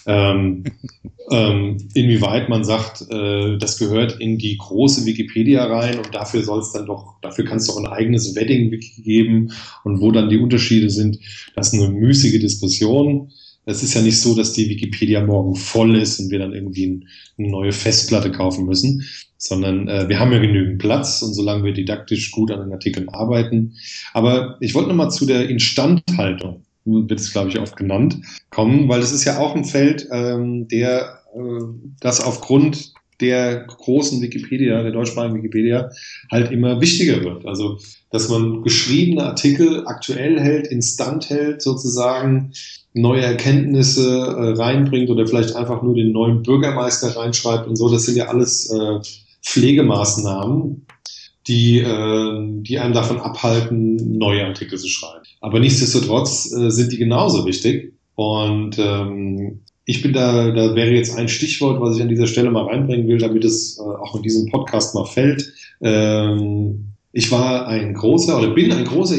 Ähm, ähm, inwieweit man sagt, äh, das gehört in die große Wikipedia rein und dafür soll es dann doch, dafür kann es doch ein eigenes Wedding-Wiki geben und wo dann die Unterschiede sind, das ist eine müßige Diskussion. Es ist ja nicht so, dass die Wikipedia morgen voll ist und wir dann irgendwie ein, eine neue Festplatte kaufen müssen, sondern äh, wir haben ja genügend Platz und solange wir didaktisch gut an den Artikeln arbeiten. Aber ich wollte nochmal zu der Instandhaltung, wird es glaube ich oft genannt, kommen, weil es ist ja auch ein Feld, ähm, der äh, das aufgrund der großen Wikipedia, der deutschsprachigen Wikipedia, halt immer wichtiger wird. Also, dass man geschriebene Artikel aktuell hält, instant hält, sozusagen, neue Erkenntnisse äh, reinbringt oder vielleicht einfach nur den neuen Bürgermeister reinschreibt und so. Das sind ja alles äh, Pflegemaßnahmen, die, äh, die einem davon abhalten, neue Artikel zu schreiben. Aber nichtsdestotrotz äh, sind die genauso wichtig. Und ähm, ich bin da, da wäre jetzt ein Stichwort, was ich an dieser Stelle mal reinbringen will, damit es äh, auch in diesem Podcast mal fällt. Ähm, ich war ein großer oder bin ein großer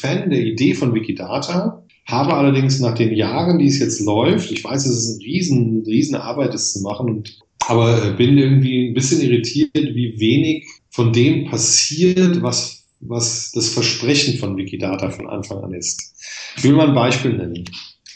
Fan der Idee von Wikidata habe allerdings nach den Jahren, die es jetzt läuft, ich weiß, es ist eine riesen, riesen Arbeit, das zu machen, und, aber äh, bin irgendwie ein bisschen irritiert, wie wenig von dem passiert, was, was das Versprechen von Wikidata von Anfang an ist. Ich will mal ein Beispiel nennen.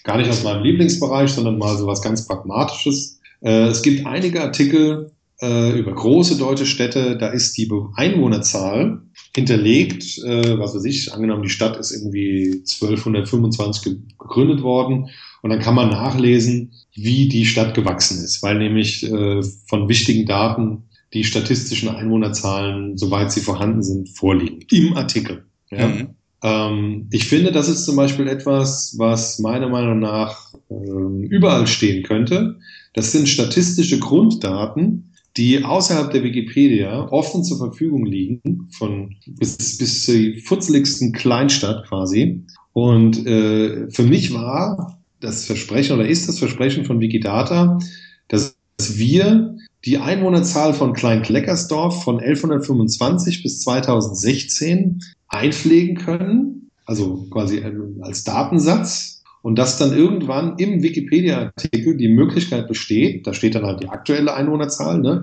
Gar nicht aus meinem Lieblingsbereich, sondern mal so was ganz Pragmatisches. Äh, es gibt einige Artikel äh, über große deutsche Städte, da ist die Einwohnerzahl hinterlegt, äh, was weiß ich, angenommen, die Stadt ist irgendwie 1225 gegründet worden und dann kann man nachlesen, wie die Stadt gewachsen ist, weil nämlich äh, von wichtigen Daten die statistischen Einwohnerzahlen, soweit sie vorhanden sind, vorliegen im Artikel. Ja? Mhm. Ähm, ich finde, das ist zum Beispiel etwas, was meiner Meinung nach äh, überall stehen könnte. Das sind statistische Grunddaten, die außerhalb der Wikipedia offen zur Verfügung liegen, von bis, bis zur futzeligsten Kleinstadt quasi. Und äh, für mich war das Versprechen oder ist das Versprechen von Wikidata, dass wir die Einwohnerzahl von Klein-Kleckersdorf von 1125 bis 2016 einpflegen können, also quasi als Datensatz und dass dann irgendwann im Wikipedia-Artikel die Möglichkeit besteht, da steht dann halt die aktuelle Einwohnerzahl, ne,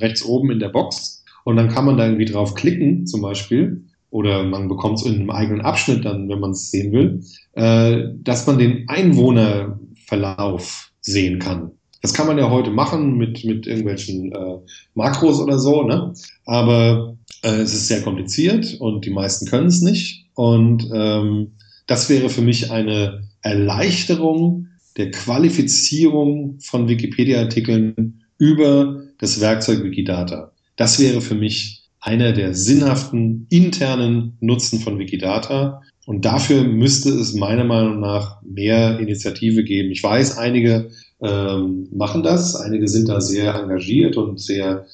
rechts oben in der Box, und dann kann man da irgendwie drauf klicken, zum Beispiel, oder man bekommt es in einem eigenen Abschnitt dann, wenn man es sehen will, äh, dass man den Einwohnerverlauf sehen kann. Das kann man ja heute machen mit, mit irgendwelchen äh, Makros oder so, ne? aber äh, es ist sehr kompliziert und die meisten können es nicht. Und ähm, das wäre für mich eine Erleichterung der Qualifizierung von Wikipedia-Artikeln über das Werkzeug Wikidata. Das wäre für mich einer der sinnhaften internen Nutzen von Wikidata. Und dafür müsste es meiner Meinung nach mehr Initiative geben. Ich weiß, einige ähm, machen das, einige sind da sehr engagiert und sehr,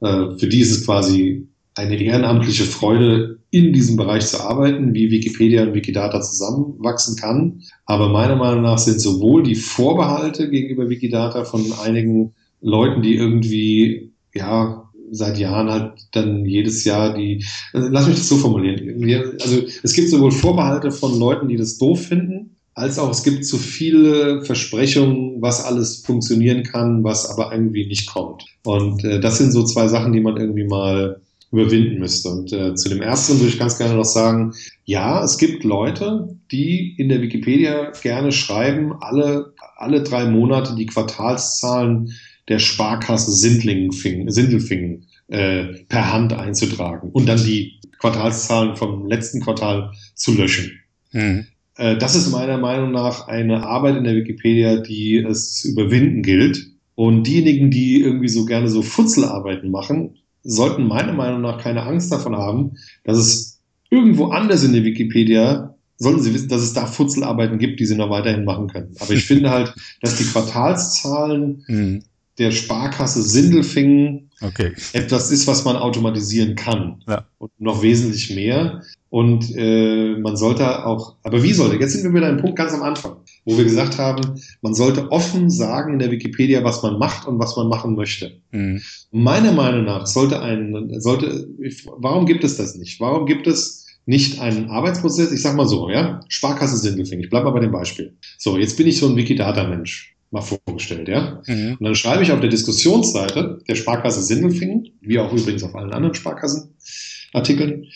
äh, für die ist es quasi eine ehrenamtliche Freude, in diesem Bereich zu arbeiten, wie Wikipedia und Wikidata zusammenwachsen kann. Aber meiner Meinung nach sind sowohl die Vorbehalte gegenüber Wikidata von einigen Leuten, die irgendwie, ja, seit Jahren halt dann jedes Jahr die, also lass mich das so formulieren. Also es gibt sowohl Vorbehalte von Leuten, die das doof finden, als auch es gibt zu viele Versprechungen, was alles funktionieren kann, was aber irgendwie nicht kommt. Und äh, das sind so zwei Sachen, die man irgendwie mal überwinden müsste. Und äh, zu dem ersten würde ich ganz gerne noch sagen, ja, es gibt Leute, die in der Wikipedia gerne schreiben, alle, alle drei Monate die Quartalszahlen der Sparkasse Sindelfingen äh, per Hand einzutragen und dann die Quartalszahlen vom letzten Quartal zu löschen. Mhm. Äh, das ist meiner Meinung nach eine Arbeit in der Wikipedia, die es zu überwinden gilt. Und diejenigen, die irgendwie so gerne so Futzelarbeiten machen, sollten meiner Meinung nach keine Angst davon haben, dass es irgendwo anders in der Wikipedia, sollten sie wissen, dass es da Futzelarbeiten gibt, die sie noch weiterhin machen können. Aber ich finde halt, dass die Quartalszahlen mhm. der Sparkasse Sindelfingen okay. etwas ist, was man automatisieren kann. Ja. Und noch wesentlich mehr. Und äh, man sollte auch, aber wie sollte? Jetzt sind wir wieder ein Punkt ganz am Anfang, wo wir gesagt haben, man sollte offen sagen in der Wikipedia, was man macht und was man machen möchte. Mhm. Meiner Meinung nach sollte ein, sollte, warum gibt es das nicht? Warum gibt es nicht einen Arbeitsprozess? Ich sag mal so, ja, Sparkasse Sindelfing. Ich bleibe mal bei dem Beispiel. So, jetzt bin ich so ein Wikidata-Mensch mal vorgestellt, ja. Mhm. Und dann schreibe ich auf der Diskussionsseite der Sparkasse Sindelfingen, wie auch übrigens auf allen anderen Sparkassen, Artikeln.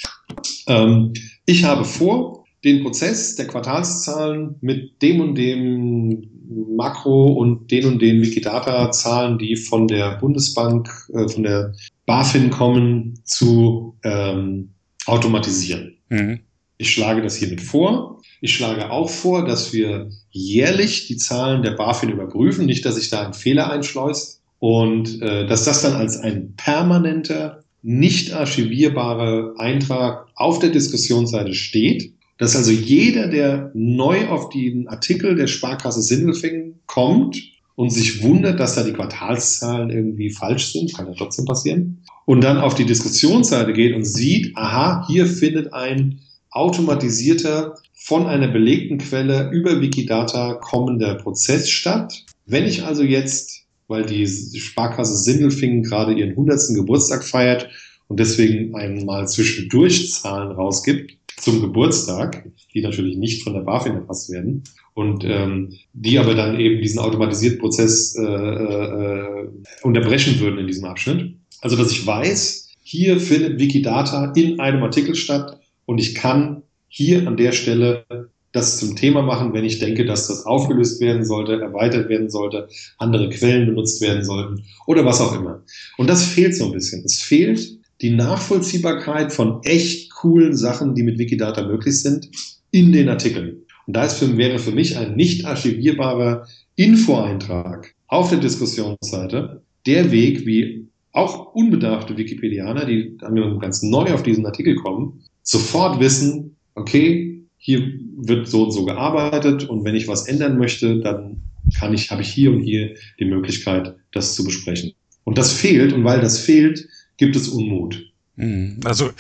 Ähm, ich habe vor, den Prozess der Quartalszahlen mit dem und dem Makro und den und den Wikidata-Zahlen, die von der Bundesbank, äh, von der BaFin kommen, zu ähm, automatisieren. Mhm. Ich schlage das hiermit vor. Ich schlage auch vor, dass wir jährlich die Zahlen der BaFin überprüfen, nicht, dass sich da ein Fehler einschleust und äh, dass das dann als ein permanenter nicht archivierbare Eintrag auf der Diskussionsseite steht, dass also jeder, der neu auf den Artikel der Sparkasse Sindelfingen kommt und sich wundert, dass da die Quartalszahlen irgendwie falsch sind, kann ja trotzdem passieren, und dann auf die Diskussionsseite geht und sieht, aha, hier findet ein automatisierter, von einer belegten Quelle über Wikidata kommender Prozess statt. Wenn ich also jetzt weil die Sparkasse Sindelfingen gerade ihren 100. Geburtstag feiert und deswegen einmal zwischendurch Zahlen rausgibt zum Geburtstag, die natürlich nicht von der BaFin erfasst werden und ähm, die aber dann eben diesen automatisierten Prozess äh, äh, unterbrechen würden in diesem Abschnitt. Also dass ich weiß, hier findet Wikidata in einem Artikel statt und ich kann hier an der Stelle das zum Thema machen, wenn ich denke, dass das aufgelöst werden sollte, erweitert werden sollte, andere Quellen benutzt werden sollten oder was auch immer. Und das fehlt so ein bisschen. Es fehlt die Nachvollziehbarkeit von echt coolen Sachen, die mit Wikidata möglich sind, in den Artikeln. Und da wäre für mich ein nicht archivierbarer Infoeintrag auf der Diskussionsseite der Weg, wie auch unbedarfte Wikipedianer, die ganz neu auf diesen Artikel kommen, sofort wissen, okay, hier wird so und so gearbeitet und wenn ich was ändern möchte, dann kann ich, habe ich hier und hier die Möglichkeit, das zu besprechen. Und das fehlt und weil das fehlt, gibt es Unmut. Mhm. Also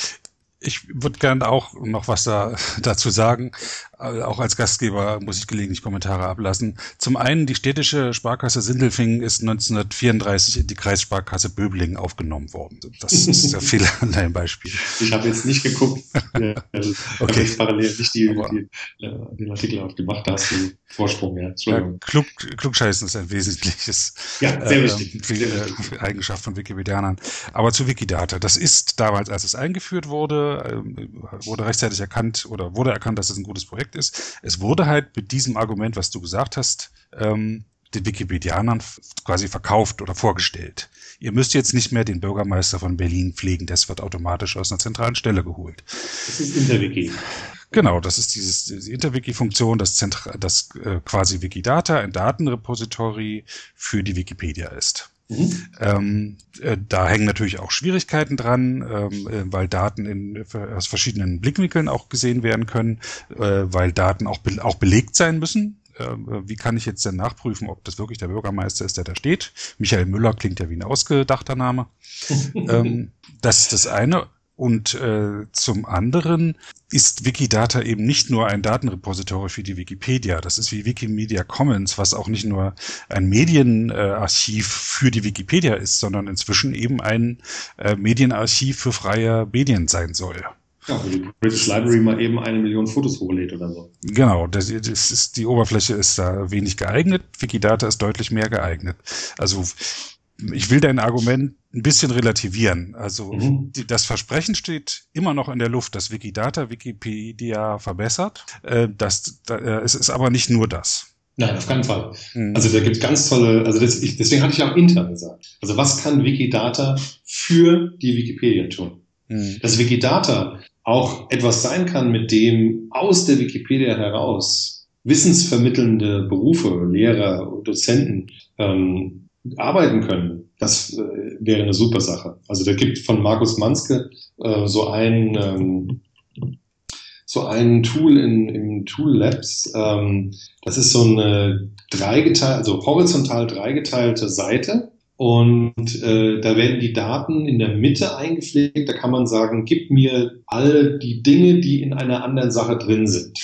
ich würde gerne auch noch was da, dazu sagen. Äh, auch als Gastgeber muss ich gelegentlich Kommentare ablassen. Zum einen, die städtische Sparkasse Sindelfingen ist 1934 in die Kreissparkasse Böblingen aufgenommen worden. Das ist der Fehler an deinem Beispiel. Ich habe jetzt nicht geguckt. also, okay. Ich parallel nicht die, die, äh, den Artikel aufgemacht hast, den Vorsprung. Ja. Ja, klug, Klugscheißen ist ein wesentliches ja, sehr wichtig. Äh, sehr wichtig. Eigenschaft von Wikipedianern. Aber zu Wikidata. Das ist damals, als es eingeführt wurde, äh, wurde rechtzeitig erkannt oder wurde erkannt, dass es ein gutes Projekt ist. Es wurde halt mit diesem Argument, was du gesagt hast, ähm, den Wikipedianern quasi verkauft oder vorgestellt. Ihr müsst jetzt nicht mehr den Bürgermeister von Berlin pflegen, das wird automatisch aus einer zentralen Stelle geholt. Das ist Interwiki. Genau, das ist dieses, diese Interwiki-Funktion, das, Zentra das äh, quasi Wikidata ein Datenrepository für die Wikipedia ist. Mhm. Ähm, äh, da hängen natürlich auch Schwierigkeiten dran, ähm, äh, weil Daten in, aus verschiedenen Blickwinkeln auch gesehen werden können, äh, weil Daten auch, be auch belegt sein müssen. Äh, wie kann ich jetzt denn nachprüfen, ob das wirklich der Bürgermeister ist, der da steht? Michael Müller klingt ja wie ein ausgedachter Name. ähm, das ist das eine. Und äh, zum anderen ist Wikidata eben nicht nur ein Datenrepository für die Wikipedia. Das ist wie Wikimedia Commons, was auch nicht nur ein Medienarchiv für die Wikipedia ist, sondern inzwischen eben ein äh, Medienarchiv für freie Medien sein soll. Ja, wo die British Library mal eben eine Million Fotos hochlädt oder so. Genau, das ist, die Oberfläche ist da wenig geeignet. Wikidata ist deutlich mehr geeignet. Also ich will dein Argument ein bisschen relativieren. Also mhm. die, das Versprechen steht immer noch in der Luft, dass Wikidata Wikipedia verbessert. Äh, das, da, äh, es ist aber nicht nur das. Nein, auf keinen Fall. Mhm. Also da gibt ganz tolle, also das, ich, deswegen hatte ich auch intern gesagt. Also was kann Wikidata für die Wikipedia tun? Mhm. Dass Wikidata auch etwas sein kann, mit dem aus der Wikipedia heraus wissensvermittelnde Berufe, Lehrer, Dozenten ähm, arbeiten können, das äh, wäre eine super Sache. Also da gibt von Markus Manske äh, so ein ähm, so ein Tool in, im Tool Labs. Ähm, das ist so eine dreigeteilte, also horizontal dreigeteilte Seite, und äh, da werden die Daten in der Mitte eingepflegt. Da kann man sagen, gib mir all die Dinge, die in einer anderen Sache drin sind.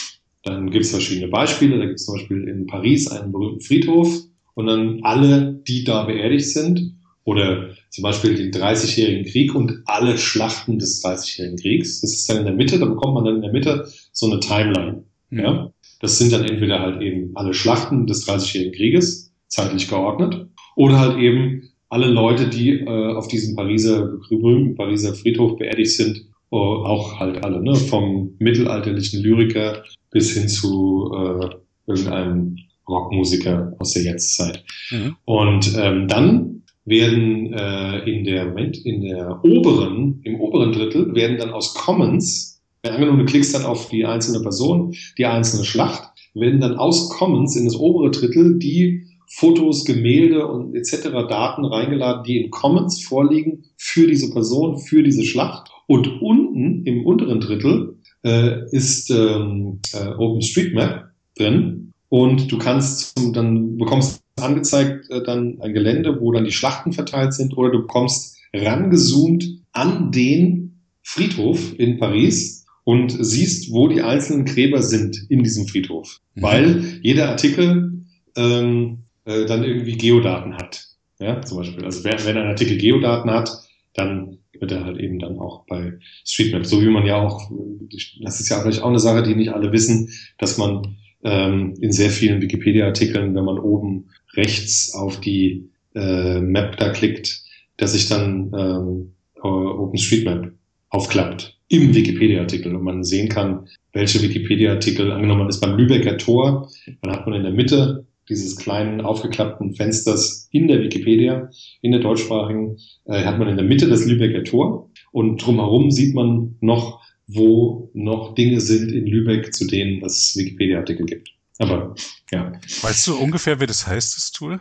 Dann gibt es verschiedene Beispiele. Da gibt es zum Beispiel in Paris einen berühmten Friedhof und dann alle, die da beerdigt sind. Oder zum Beispiel den 30-jährigen Krieg und alle Schlachten des 30-jährigen Kriegs. Das ist dann in der Mitte, da bekommt man dann in der Mitte so eine Timeline. Mhm. Ja? Das sind dann entweder halt eben alle Schlachten des 30-jährigen Krieges, zeitlich geordnet, oder halt eben alle Leute, die äh, auf diesem Pariser berühmten Pariser Friedhof beerdigt sind, äh, auch halt alle, ne? vom mittelalterlichen Lyriker bis hin zu äh, irgendeinem Rockmusiker aus der Jetztzeit. Mhm. Und ähm, dann werden äh, in der Moment in der oberen im oberen Drittel werden dann aus Commons, wenn angenommen du klickst dann auf die einzelne Person, die einzelne Schlacht, werden dann aus Commons in das obere Drittel die Fotos, Gemälde und etc. Daten reingeladen, die in Commons vorliegen für diese Person, für diese Schlacht. Und unten im unteren Drittel äh, ist ähm, äh, OpenStreetMap drin und du kannst zum, dann bekommst angezeigt äh, dann ein Gelände, wo dann die Schlachten verteilt sind oder du bekommst rangezoomt an den Friedhof in Paris und siehst, wo die einzelnen Gräber sind in diesem Friedhof. Mhm. Weil jeder Artikel ähm, äh, dann irgendwie Geodaten hat. Ja, zum Beispiel. Also wenn, wenn ein Artikel Geodaten hat, dann wird er halt eben dann auch bei Streetmap, so wie man ja auch, das ist ja vielleicht auch eine Sache, die nicht alle wissen, dass man ähm, in sehr vielen Wikipedia-Artikeln, wenn man oben rechts auf die äh, Map da klickt, dass sich dann ähm, OpenStreetMap aufklappt im Wikipedia-Artikel. Und man sehen kann, welche Wikipedia-Artikel, angenommen man ist beim Lübecker Tor, dann hat man in der Mitte dieses kleinen aufgeklappten Fensters in der Wikipedia, in der deutschsprachigen, äh, hat man in der Mitte das Lübecker Tor. Und drumherum sieht man noch, wo noch Dinge sind in Lübeck, zu denen es Wikipedia-Artikel gibt. Aber ja. Weißt du ungefähr, wie das heißt, das Tool?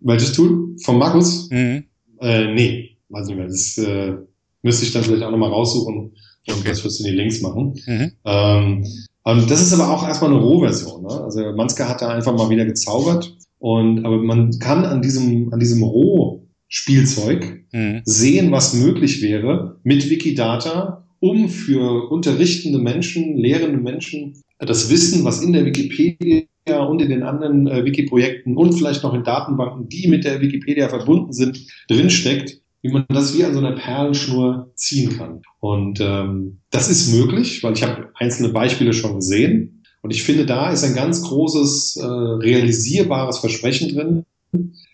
Welches Tool? Von Markus? Mhm. Äh, nee, weiß nicht mehr. Das äh, müsste ich dann vielleicht auch nochmal raussuchen und okay. das wirst du in die Links machen. Mhm. Ähm, und das ist aber auch erstmal eine Rohversion. Ne? Also Manske hat da einfach mal wieder gezaubert. Und, aber man kann an diesem, an diesem Rohspielzeug mhm. sehen, was möglich wäre mit Wikidata, um für unterrichtende Menschen, lehrende Menschen das Wissen, was in der Wikipedia und in den anderen äh, Wiki-Projekten und vielleicht noch in Datenbanken, die mit der Wikipedia verbunden sind, drinsteckt, wie man das wie an so einer Perlenschnur ziehen kann. Und ähm, das ist möglich, weil ich habe einzelne Beispiele schon gesehen. Und ich finde, da ist ein ganz großes äh, realisierbares Versprechen drin.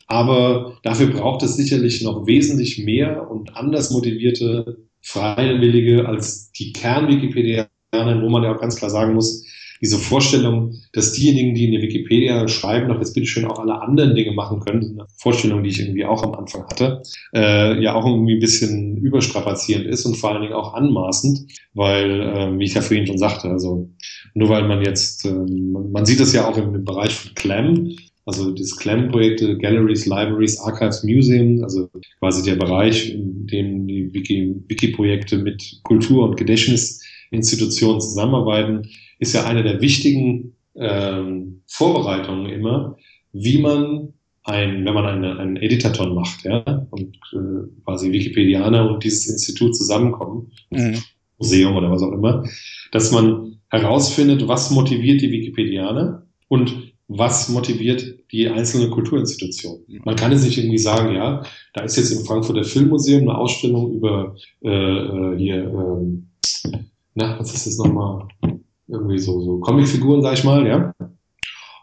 Aber dafür braucht es sicherlich noch wesentlich mehr und anders motivierte Freiwillige als die Kern-Wikipedia, wo man ja auch ganz klar sagen muss, diese Vorstellung, dass diejenigen, die in der Wikipedia schreiben, doch jetzt bitteschön auch alle anderen Dinge machen können, eine Vorstellung, die ich irgendwie auch am Anfang hatte, äh, ja auch irgendwie ein bisschen überstrapazierend ist und vor allen Dingen auch anmaßend, weil, äh, wie ich ja vorhin schon sagte, also nur weil man jetzt, äh, man, man sieht das ja auch im, im Bereich von Clam, also das CLAM-Projekte, Galleries, Libraries, Archives, Museum, also quasi der Bereich, in dem die Wiki-Projekte Wiki mit Kultur- und Gedächtnisinstitutionen zusammenarbeiten, ist ja eine der wichtigen ähm, Vorbereitungen immer, wie man ein, wenn man eine, einen Editaton macht, ja, und äh, quasi Wikipedianer und dieses Institut zusammenkommen, mhm. Museum oder was auch immer, dass man herausfindet, was motiviert die Wikipedianer und was motiviert die einzelne Kulturinstitution. Man kann jetzt nicht irgendwie sagen, ja, da ist jetzt im Frankfurter Filmmuseum eine Ausstellung über äh, äh hier, ähm, na, was ist das nochmal? Irgendwie so, so Comicfiguren, sag ich mal, ja.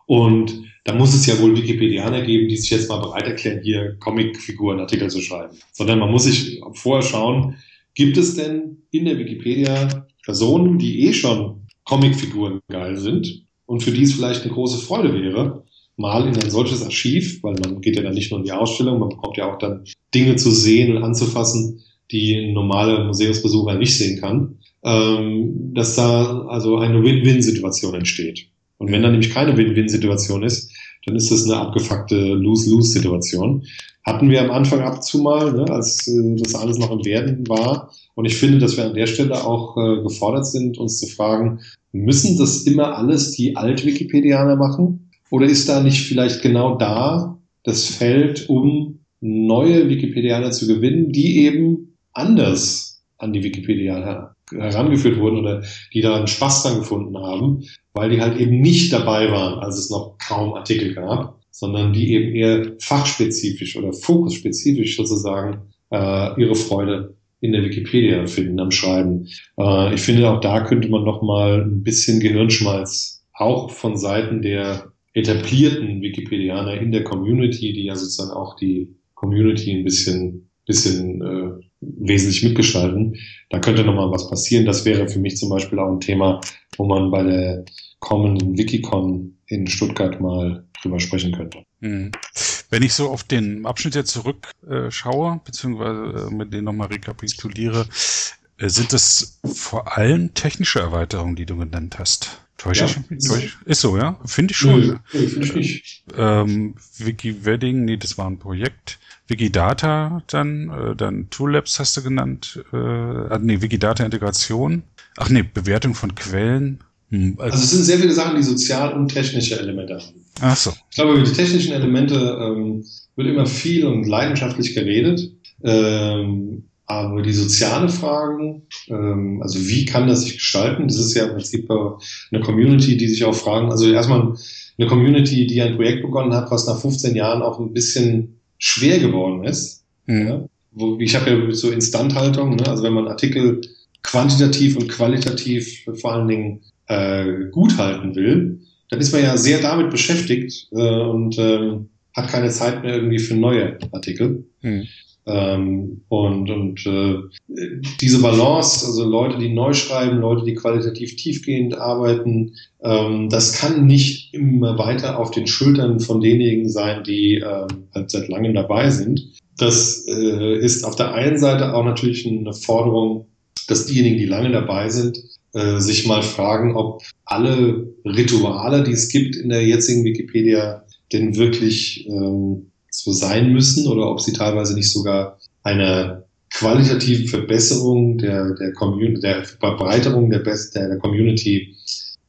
Und da muss es ja wohl Wikipedianer geben, die sich jetzt mal bereit erklären, hier Comicfigurenartikel zu schreiben. Sondern man muss sich vorher schauen, gibt es denn in der Wikipedia Personen, die eh schon Comicfiguren geil sind und für die es vielleicht eine große Freude wäre, mal in ein solches Archiv, weil man geht ja dann nicht nur in die Ausstellung, man bekommt ja auch dann Dinge zu sehen und anzufassen, die ein normaler Museumsbesucher nicht sehen kann, ähm, dass da also eine Win-Win-Situation entsteht. Und wenn da nämlich keine Win-Win-Situation ist, dann ist das eine abgefuckte Lose-Lose-Situation. Hatten wir am Anfang ab zu mal, ne, als äh, das alles noch im Werden war. Und ich finde, dass wir an der Stelle auch äh, gefordert sind, uns zu fragen, müssen das immer alles die Alt-Wikipedianer machen? Oder ist da nicht vielleicht genau da das Feld, um neue Wikipedianer zu gewinnen, die eben anders an die Wikipedia herangeführt wurden oder die da einen Spaß dran gefunden haben, weil die halt eben nicht dabei waren, als es noch kaum Artikel gab, sondern die eben eher fachspezifisch oder fokusspezifisch sozusagen äh, ihre Freude in der Wikipedia finden am Schreiben. Äh, ich finde, auch da könnte man noch mal ein bisschen Gehirnschmalz auch von Seiten der etablierten Wikipedianer in der Community, die ja sozusagen auch die Community ein bisschen, bisschen äh, wesentlich mitgestalten. Da könnte noch mal was passieren. Das wäre für mich zum Beispiel auch ein Thema, wo man bei der kommenden Wikicon in Stuttgart mal drüber sprechen könnte. Hm. Wenn ich so auf den Abschnitt jetzt zurückschaue, äh, beziehungsweise äh, mit denen nochmal rekapituliere, äh, sind das vor allem technische Erweiterungen, die du genannt hast. Täusche ja, ich? Täusch, ist so, ja? Finde ich schon. Nö, finde ich. Ähm, Wiki Wedding, nee, das war ein Projekt. Wikidata dann, äh, dann Tool-Labs hast du genannt, äh, ah, nee, Wikidata Integration. Ach nee, Bewertung von Quellen. Hm, also, also es sind sehr viele Sachen, die sozial und technische Elemente haben. Ach so. Ich glaube, über die technischen Elemente ähm, wird immer viel und leidenschaftlich geredet. Ähm, aber die soziale Fragen, ähm, also wie kann das sich gestalten, das ist ja im Prinzip eine Community, die sich auch fragen, also erstmal eine Community, die ein Projekt begonnen hat, was nach 15 Jahren auch ein bisschen schwer geworden ist. Mhm. Ja? Wo, ich habe ja so Instandhaltung, ne? also wenn man Artikel quantitativ und qualitativ vor allen Dingen äh, gut halten will, dann ist man ja sehr damit beschäftigt äh, und äh, hat keine Zeit mehr irgendwie für neue Artikel. Mhm. Ähm, und und äh, diese Balance, also Leute, die neu schreiben, Leute, die qualitativ tiefgehend arbeiten, ähm, das kann nicht immer weiter auf den Schultern von denjenigen sein, die ähm, halt seit langem dabei sind. Das äh, ist auf der einen Seite auch natürlich eine Forderung, dass diejenigen, die lange dabei sind, äh, sich mal fragen, ob alle Rituale, die es gibt in der jetzigen Wikipedia, denn wirklich ähm, so sein müssen oder ob sie teilweise nicht sogar eine qualitative Verbesserung der, der, Community, der Verbreiterung der, Best, der, der Community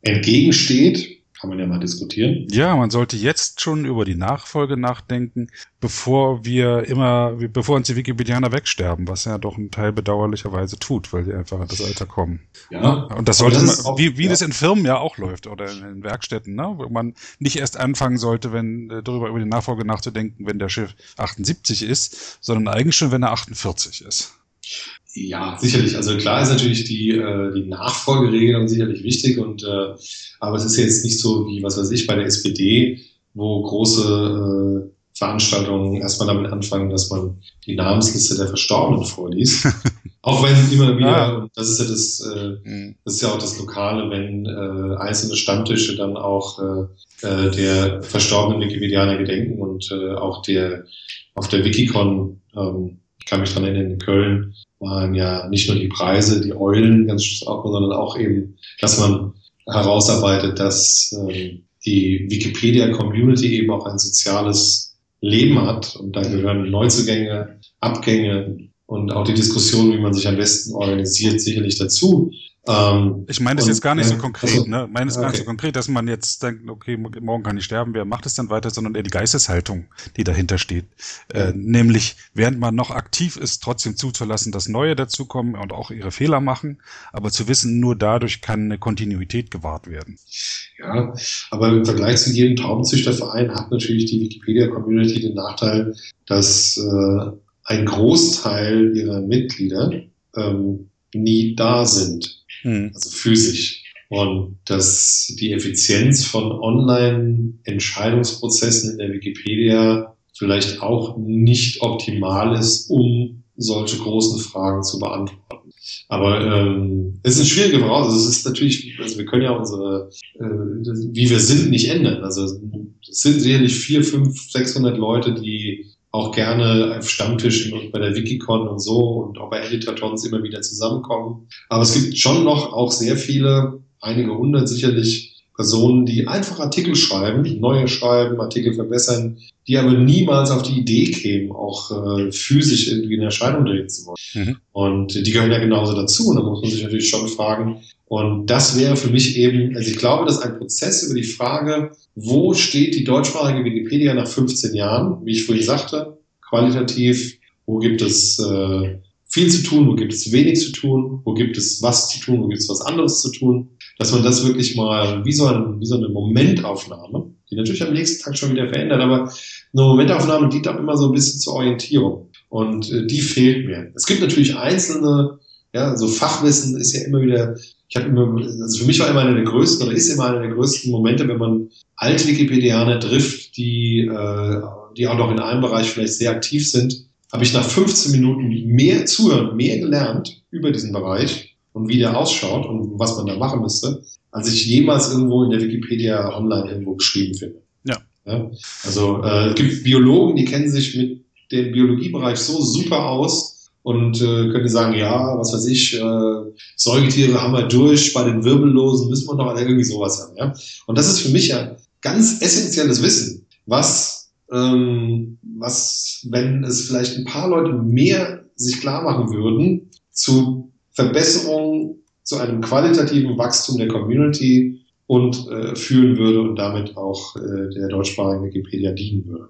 entgegensteht kann man ja mal diskutieren. Ja, man sollte jetzt schon über die Nachfolge nachdenken, bevor wir immer, bevor uns die Wikipedianer wegsterben, was ja doch ein Teil bedauerlicherweise tut, weil die einfach in das Alter kommen. Ja. Und das sollte das man, auch, wie, wie ja. das in Firmen ja auch läuft oder in, in, Werkstätten, ne? wo man nicht erst anfangen sollte, wenn äh, darüber über die Nachfolge nachzudenken, wenn der Schiff 78 ist, sondern eigentlich schon, wenn er 48 ist. Ja, sicherlich. Also klar ist natürlich die, äh, die Nachfolgeregelung sicherlich wichtig und äh, aber es ist jetzt nicht so wie, was weiß ich, bei der SPD, wo große äh, Veranstaltungen erstmal damit anfangen, dass man die Namensliste der Verstorbenen vorliest. auch wenn immer wieder, ah. das ist ja das, äh, mhm. das ist ja auch das Lokale, wenn äh, einzelne Stammtische dann auch äh, äh, der verstorbenen Wikipedianer gedenken und äh, auch der auf der Wikicon, ähm, ich kann mich dran erinnern, in Köln, waren ja nicht nur die Preise, die Eulen ganz auch, sondern auch eben, dass man herausarbeitet, dass äh, die Wikipedia-Community eben auch ein soziales Leben hat und da gehören Neuzugänge, Abgänge und auch die Diskussion, wie man sich am besten organisiert, sicherlich dazu. Ähm, ich meine das jetzt gar nicht so konkret, also, ne? Ich meine es okay. gar nicht so konkret, dass man jetzt denkt, okay, morgen kann ich sterben, wer macht es dann weiter, sondern eher die Geisteshaltung, die dahinter steht. Ja. Äh, nämlich, während man noch aktiv ist, trotzdem zuzulassen, dass Neue dazukommen und auch ihre Fehler machen, aber zu wissen, nur dadurch kann eine Kontinuität gewahrt werden. Ja, aber im Vergleich zu jedem Taubenzüchterverein hat natürlich die Wikipedia-Community den Nachteil, dass äh, ein Großteil ihrer Mitglieder ähm, nie da sind hm. also physisch. Und dass die Effizienz von Online-Entscheidungsprozessen in der Wikipedia vielleicht auch nicht optimal ist, um solche großen Fragen zu beantworten. Aber ähm, es ist eine schwierige. Also es ist natürlich, also wir können ja unsere, äh, wie wir sind, nicht ändern. Also es sind sicherlich vier, fünf, sechshundert Leute, die auch gerne auf Stammtischen und bei der Wikicon und so und auch bei Editathons immer wieder zusammenkommen. Aber es gibt schon noch auch sehr viele, einige hundert sicherlich, Personen, die einfach Artikel schreiben, neue schreiben, Artikel verbessern, die aber niemals auf die Idee kämen, auch äh, physisch irgendwie eine Erscheinung treten zu wollen. Mhm. Und die gehören ja genauso dazu. Und da muss man sich natürlich schon fragen. Und das wäre für mich eben, also ich glaube, dass ein Prozess über die Frage, wo steht die deutschsprachige Wikipedia nach 15 Jahren, wie ich vorhin sagte, qualitativ, wo gibt es äh, viel zu tun, wo gibt es wenig zu tun, wo gibt es was zu tun, wo gibt es was anderes zu tun, dass man das wirklich mal wie so, ein, wie so eine Momentaufnahme, die natürlich am nächsten Tag schon wieder verändert, aber eine Momentaufnahme dient auch immer so ein bisschen zur Orientierung und äh, die fehlt mir. Es gibt natürlich einzelne, ja, so Fachwissen ist ja immer wieder ich habe immer, also für mich war immer einer der größten oder ist immer einer der größten Momente, wenn man Alt-Wikipedianer trifft, die, äh, die auch noch in einem Bereich vielleicht sehr aktiv sind, habe ich nach 15 Minuten mehr zuhören, mehr gelernt über diesen Bereich und wie der ausschaut und was man da machen müsste, als ich jemals irgendwo in der Wikipedia online irgendwo geschrieben finde. Ja. ja? Also äh, es gibt Biologen, die kennen sich mit dem Biologiebereich so super aus, und äh, könnte sagen, ja, was weiß ich, äh, Säugetiere haben wir durch, bei den Wirbellosen müssen wir noch irgendwie sowas haben. Ja? Und das ist für mich ja ganz essentielles Wissen, was, ähm, was, wenn es vielleicht ein paar Leute mehr sich klar machen würden, zu Verbesserungen, zu einem qualitativen Wachstum der Community und äh, führen würde und damit auch äh, der deutschsprachigen Wikipedia dienen würde.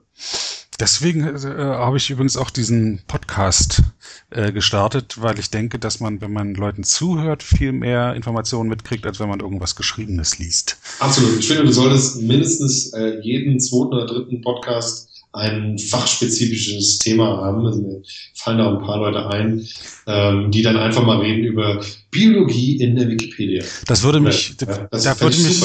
Deswegen äh, habe ich übrigens auch diesen Podcast äh, gestartet, weil ich denke, dass man, wenn man Leuten zuhört, viel mehr Informationen mitkriegt, als wenn man irgendwas Geschriebenes liest. Absolut. Ich finde, du solltest mindestens äh, jeden zweiten oder dritten Podcast ein fachspezifisches Thema haben. Also mir fallen da ein paar Leute ein, ähm, die dann einfach mal reden über Biologie in der Wikipedia. Das würde mich, ja, das da würde mich,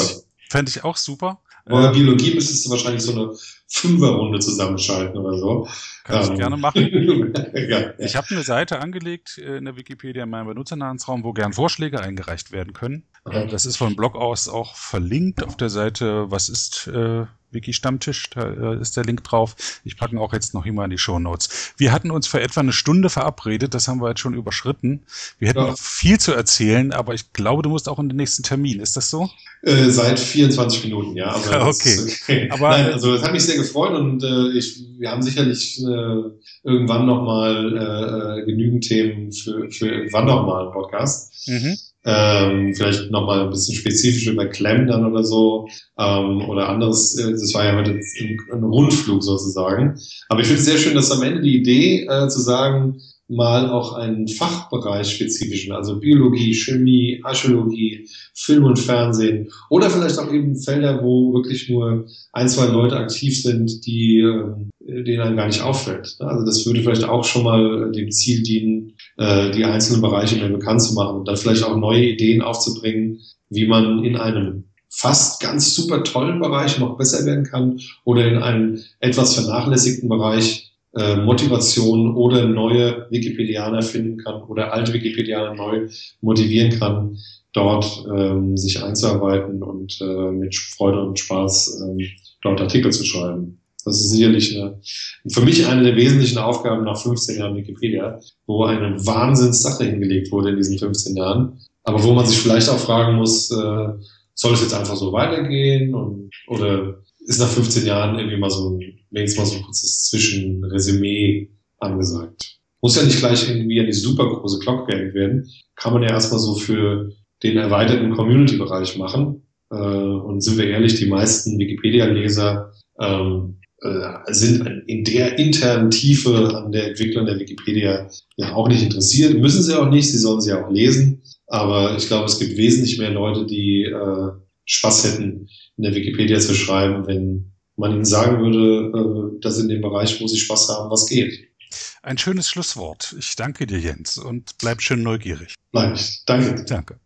fände ich auch super. Bei Biologie müsstest du wahrscheinlich so eine Fünferrunde zusammenschalten oder so. Kann ich ähm. gerne machen. ja, Ich habe eine Seite angelegt äh, in der Wikipedia in meinem Benutzernamensraum, wo gern Vorschläge eingereicht werden können. Okay. Das ist vom Blog aus auch verlinkt auf der Seite Was ist äh, Wiki-Stammtisch, da äh, ist der Link drauf. Ich packe ihn auch jetzt noch immer in die Show Notes. Wir hatten uns für etwa eine Stunde verabredet, das haben wir jetzt schon überschritten. Wir hätten ja. noch viel zu erzählen, aber ich glaube, du musst auch in den nächsten Termin. Ist das so? Äh, seit 24 Minuten, ja. Aber okay. okay. Aber Nein, also es hat mich sehr gefreut und äh, ich, wir haben sicherlich äh, irgendwann nochmal äh, äh, genügend Themen für, für irgendwann nochmal einen Podcast. Mhm. Ähm, vielleicht nochmal ein bisschen spezifisch über Clem dann oder so ähm, oder anderes. Äh, das war ja heute ein, ein Rundflug sozusagen. Aber ich finde es sehr schön, dass am Ende die Idee äh, zu sagen, mal auch einen Fachbereich spezifischen, also Biologie, Chemie, Archäologie, Film und Fernsehen oder vielleicht auch eben Felder, wo wirklich nur ein, zwei Leute aktiv sind, die äh, denen einem gar nicht auffällt. Also das würde vielleicht auch schon mal dem Ziel dienen, äh, die einzelnen Bereiche mehr bekannt zu machen und dann vielleicht auch neue Ideen aufzubringen, wie man in einem fast ganz super tollen Bereich noch besser werden kann oder in einem etwas vernachlässigten Bereich äh, Motivation oder neue Wikipedianer finden kann oder alte Wikipedianer neu motivieren kann, dort ähm, sich einzuarbeiten und äh, mit Freude und Spaß ähm, dort Artikel zu schreiben. Das ist sicherlich eine, für mich eine der wesentlichen Aufgaben nach 15 Jahren Wikipedia, wo eine Wahnsinnssache hingelegt wurde in diesen 15 Jahren, aber wo man sich vielleicht auch fragen muss, äh, soll es jetzt einfach so weitergehen und, oder ist nach 15 Jahren irgendwie mal so ein, wenigstens mal so ein kurzes Zwischenresümee angesagt. Muss ja nicht gleich irgendwie eine super große Glocke gehängt werden. Kann man ja erstmal so für den erweiterten Community-Bereich machen. Äh, und sind wir ehrlich, die meisten Wikipedia-Leser ähm, äh, sind in der internen Tiefe an der Entwicklung der Wikipedia ja auch nicht interessiert. Müssen sie auch nicht, sie sollen sie auch lesen. Aber ich glaube, es gibt wesentlich mehr Leute, die äh, Spaß hätten, in der Wikipedia zu schreiben, wenn man ihnen sagen würde, äh, dass in dem Bereich, wo sie Spaß haben, was geht. Ein schönes Schlusswort. Ich danke dir, Jens, und bleib schön neugierig. Bleib ich. Danke. Danke.